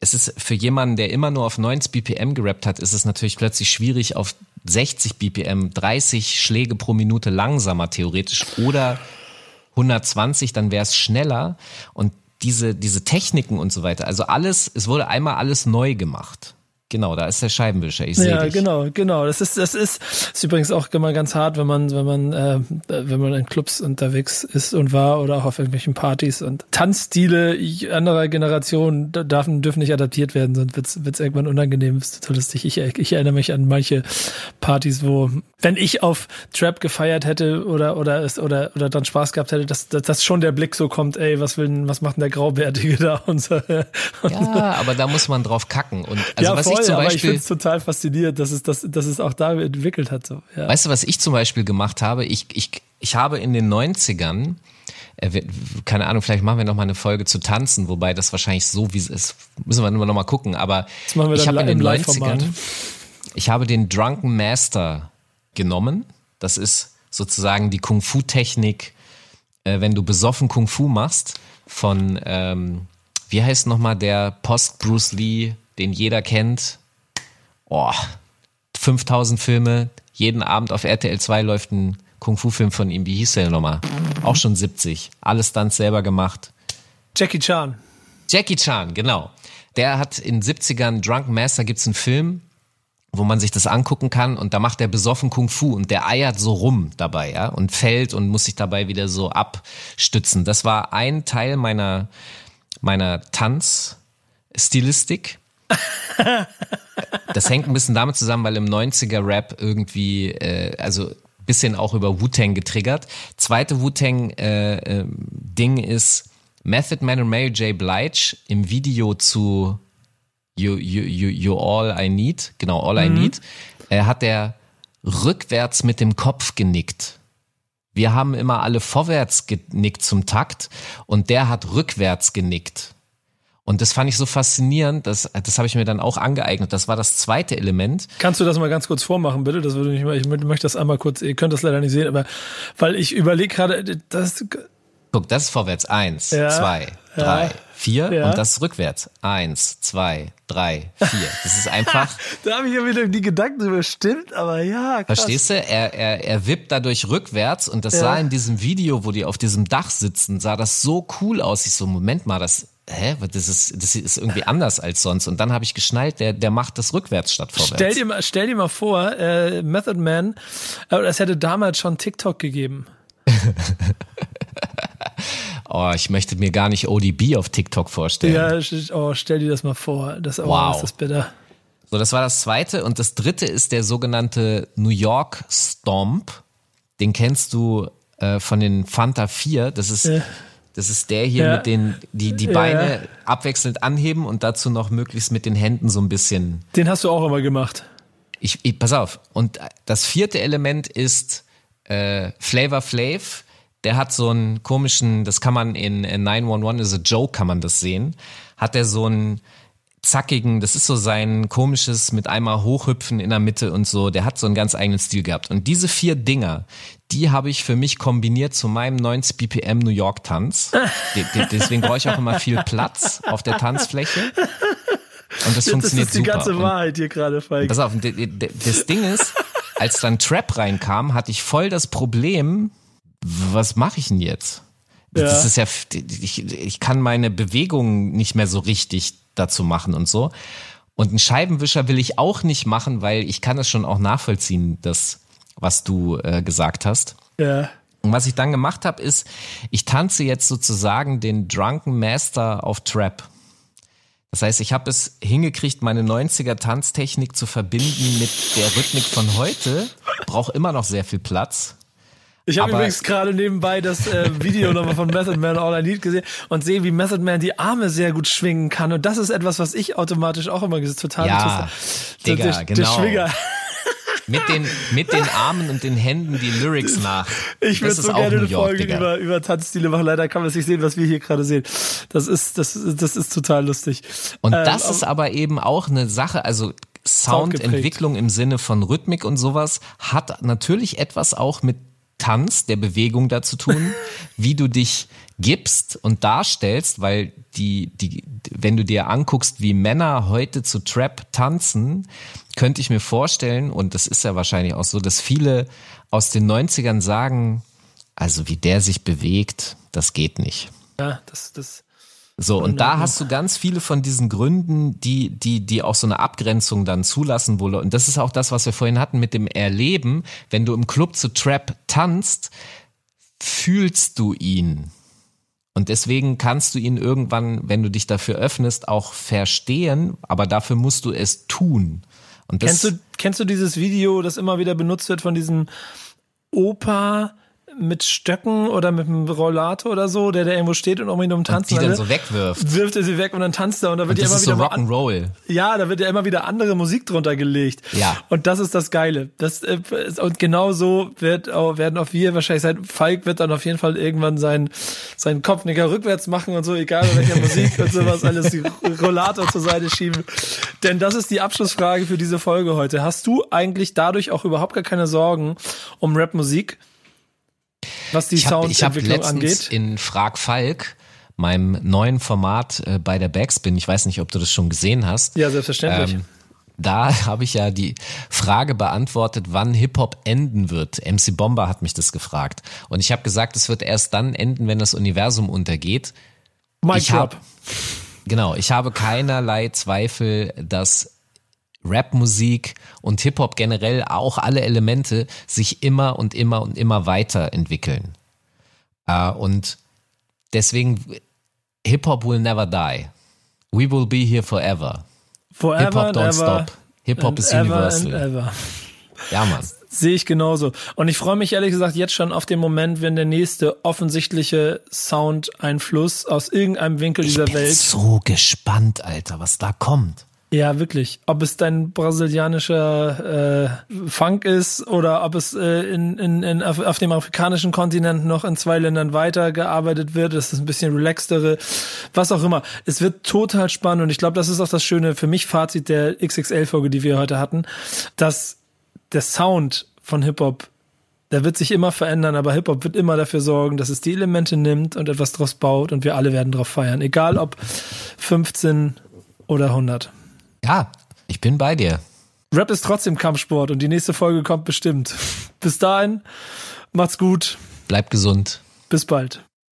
es ist für jemanden, der immer nur auf 90 BPM gerappt hat, ist es natürlich plötzlich schwierig, auf 60 BPM 30 Schläge pro Minute langsamer theoretisch oder 120, dann wäre es schneller und diese, diese Techniken und so weiter, also alles, es wurde einmal alles neu gemacht. Genau, da ist der Scheibenwischer. Ich sehe Ja, dich. genau, genau. Das ist, das ist, ist übrigens auch immer ganz hart, wenn man, wenn man, äh, wenn man in Clubs unterwegs ist und war oder auch auf irgendwelchen Partys und Tanzstile anderer Generationen dürfen, dürfen nicht adaptiert werden, sonst wird's, wird's irgendwann unangenehm. Das ist total lustig. Ich, ich erinnere mich an manche Partys, wo, wenn ich auf Trap gefeiert hätte oder, oder, es, oder, oder dann Spaß gehabt hätte, dass, dass, dass schon der Blick so kommt, ey, was will denn, was macht denn der Graubärtige da und so. Ja, aber da muss man drauf kacken. Und also ja, was voll, ich zum aber ich Beispiel. finde es total faszinierend, dass es, dass, dass es auch da entwickelt hat. So. Ja. Weißt du, was ich zum Beispiel gemacht habe? Ich, ich, ich habe in den 90ern, äh, keine Ahnung, vielleicht machen wir noch mal eine Folge zu tanzen, wobei das wahrscheinlich so wie es ist, müssen wir nur noch mal gucken, aber ich habe in den Live-Format. 90ern, ich habe den Drunken Master genommen. Das ist sozusagen die Kung-Fu-Technik, äh, wenn du besoffen Kung-Fu machst, von, ähm, wie heißt nochmal der Post-Bruce Lee, den jeder kennt? Oh, 5000 Filme, jeden Abend auf RTL 2 läuft ein Kung-Fu-Film von ihm. Wie hieß der nochmal? Auch schon 70. Alles Stunts selber gemacht. Jackie Chan. Jackie Chan, genau. Der hat in 70ern Drunken Master gibt's einen Film wo man sich das angucken kann und da macht er besoffen Kung Fu und der eiert so rum dabei, ja, und fällt und muss sich dabei wieder so abstützen. Das war ein Teil meiner, meiner Tanzstilistik. Das hängt ein bisschen damit zusammen, weil im 90er Rap irgendwie, äh, also bisschen auch über Wu-Tang getriggert. Zweite Wu-Tang äh, äh, Ding ist Method Man und Mary J. Blige im Video zu You, you, you, you All I Need, genau, All I Need, äh, hat er rückwärts mit dem Kopf genickt. Wir haben immer alle vorwärts genickt zum Takt und der hat rückwärts genickt. Und das fand ich so faszinierend, das, das habe ich mir dann auch angeeignet. Das war das zweite Element. Kannst du das mal ganz kurz vormachen, bitte? Das würde mich mal, ich möchte das einmal kurz, ihr könnt das leider nicht sehen, aber weil ich überlege gerade, das. Guck, das ist vorwärts. Eins, Ja, zwei, drei, ja, vier ja. und das ist rückwärts. Eins, zwei, drei, vier. Das ist einfach, Da habe ich ja wieder die Gedanken drüber, stimmt, aber ja, krass. verstehst du? Er, er, er wippt dadurch rückwärts und das sah in diesem Video, wo die auf diesem Dach sitzen, sah das so cool aus. Ich so, Moment mal, das, hä, das ist, das ist irgendwie anders als sonst. Und dann habe ich geschnallt, der, der macht das rückwärts statt vorwärts. Stell dir mal, stell dir mal vor, äh, Method Man, äh, das hätte damals schon TikTok gegeben. Oh, ich möchte mir gar nicht ODB auf TikTok vorstellen. Ja, oh, stell dir das mal vor. Das, oh, Wow. ist das bitter. So, das war das zweite. Und das dritte ist der sogenannte New York Stomp. Den kennst du äh, von den Fanta 4. Das ist, das ist der hier Ja. mit den, die, die Beine ja. abwechselnd anheben und dazu noch möglichst mit den Händen so ein bisschen. Den hast du auch immer gemacht. Ich, ich pass auf. Und das vierte Element ist äh, Flavor Flav. Der hat so einen komischen, das kann man in, in 911 is a Joke, kann man das sehen. Hat er so einen zackigen, das ist so sein komisches mit einmal hochhüpfen in der Mitte und so. Der hat so einen ganz eigenen Stil gehabt. Und diese vier Dinger, die habe ich für mich kombiniert zu meinem 90 BPM New York Tanz. De, de, deswegen brauche ich auch immer viel Platz auf der Tanzfläche. Und das Das funktioniert ist die super. ganze Wahrheit hier gerade, Falk. Pass auf, das Ding ist, als dann Trap reinkam, hatte ich voll das Problem, was mache ich denn jetzt? Das Ja. ist ja, ich, ich kann meine Bewegungen nicht mehr so richtig dazu machen und so. Und einen Scheibenwischer will ich auch nicht machen, weil ich kann es schon auch nachvollziehen, das, was du äh, gesagt hast. Ja. Und was ich dann gemacht habe, ist, ich tanze jetzt sozusagen den Drunken Master auf Trap. Das heißt, ich habe es hingekriegt, meine 90er Tanztechnik zu verbinden mit der Rhythmik von heute. Braucht immer noch sehr viel Platz. Ich habe übrigens gerade nebenbei das äh, Video nochmal von Method Man All I Need gesehen und sehe, wie Method Man die Arme sehr gut schwingen kann. Und das ist etwas, was ich automatisch auch immer total Ja. Digga, der, der genau. Schwinger. Mit den, mit den Armen und den Händen die Lyrics nach. Ich würde so gerne eine York, Folge Digga. über, über Tanzstile machen. Leider kann man es nicht sehen, was wir hier gerade sehen. Das ist, das, das ist total lustig. Und Ähm, das ist aber eben auch eine Sache, also Soundentwicklung im Sinne von Rhythmik und sowas hat natürlich etwas auch mit Tanz, der Bewegung da zu tun, wie du dich gibst und darstellst, weil die, die, wenn du dir anguckst, wie Männer heute zu Trap tanzen, könnte ich mir vorstellen, und das ist ja wahrscheinlich auch so, dass viele aus den 90ern sagen, also wie der sich bewegt, das geht nicht. ja, das, das, So, und da hast du ganz viele von diesen Gründen, die, die, die auch so eine Abgrenzung dann zulassen, wo, und das ist auch das, was wir vorhin hatten mit dem Erleben. Wenn du im Club zu Trap tanzt, fühlst du ihn. Und deswegen kannst du ihn irgendwann, wenn du dich dafür öffnest, auch verstehen, aber dafür musst du es tun. Und das, Kennst du, kennst du dieses Video, das immer wieder benutzt wird von diesem Opa mit Stöcken oder mit einem Rollator oder so, der da irgendwo steht und um ihn um und tanzen die dann so wegwirft. wirft er sie weg und dann tanzt er und da wird Und ja immer ist so wieder an, Rock'n'Roll. ja, da wird ja immer wieder andere Musik drunter gelegt. Ja. Und das ist das Geile. Das äh, und genau so wird auch, werden auch wir wahrscheinlich sein. Falk wird dann auf jeden Fall irgendwann seinen seinen Kopfnicker rückwärts machen und so, egal welcher Musik und sowas alles die Rollator zur Seite schieben. Denn das ist die Abschlussfrage für diese Folge heute. Hast du eigentlich dadurch auch überhaupt gar keine Sorgen um Rapmusik? Was die Ich hab Soundentwicklung letztens angeht? in Frag Falk, meinem neuen Format äh, bei der Backspin, ich weiß nicht, ob du das schon gesehen hast. Ja, selbstverständlich. Ähm, da habe ich ja die Frage beantwortet, wann Hip-Hop enden wird. MC Bomber hat mich das gefragt. Und ich habe gesagt, es wird erst dann enden, wenn das Universum untergeht. Mic ich hab-. Genau, ich habe keinerlei Zweifel, dass Rapmusik und Hip-Hop generell auch alle Elemente sich immer und immer und immer weiterentwickeln. Äh, und deswegen, Hip-Hop will never die. We will be here forever. Forever Hip-Hop don't stop. Hip-Hop is universal. Ja, Mann. Sehe ich genauso. Und ich freue mich ehrlich gesagt jetzt schon auf den Moment, wenn der nächste offensichtliche Soundeinfluss aus irgendeinem Winkel Ich dieser bin Welt. so gespannt, Alter, was da kommt. Ja, wirklich. Ob es dein brasilianischer äh, Funk ist oder ob es äh, in, in, in, auf, auf dem afrikanischen Kontinent noch in zwei Ländern weitergearbeitet wird, das ist ein bisschen relaxtere, was auch immer. Es wird total spannend und ich glaube, das ist auch das Schöne für mich Fazit der XXL-Folge, die wir heute hatten, dass der Sound von Hip-Hop der wird sich immer verändern, aber Hip-Hop wird immer dafür sorgen, dass es die Elemente nimmt und etwas draus baut und wir alle werden drauf feiern. Egal ob 15 oder 100. Ja, ich bin bei dir. Rap ist trotzdem Kampfsport und die nächste Folge kommt bestimmt. Bis dahin, macht's gut. Bleib gesund. Bis bald.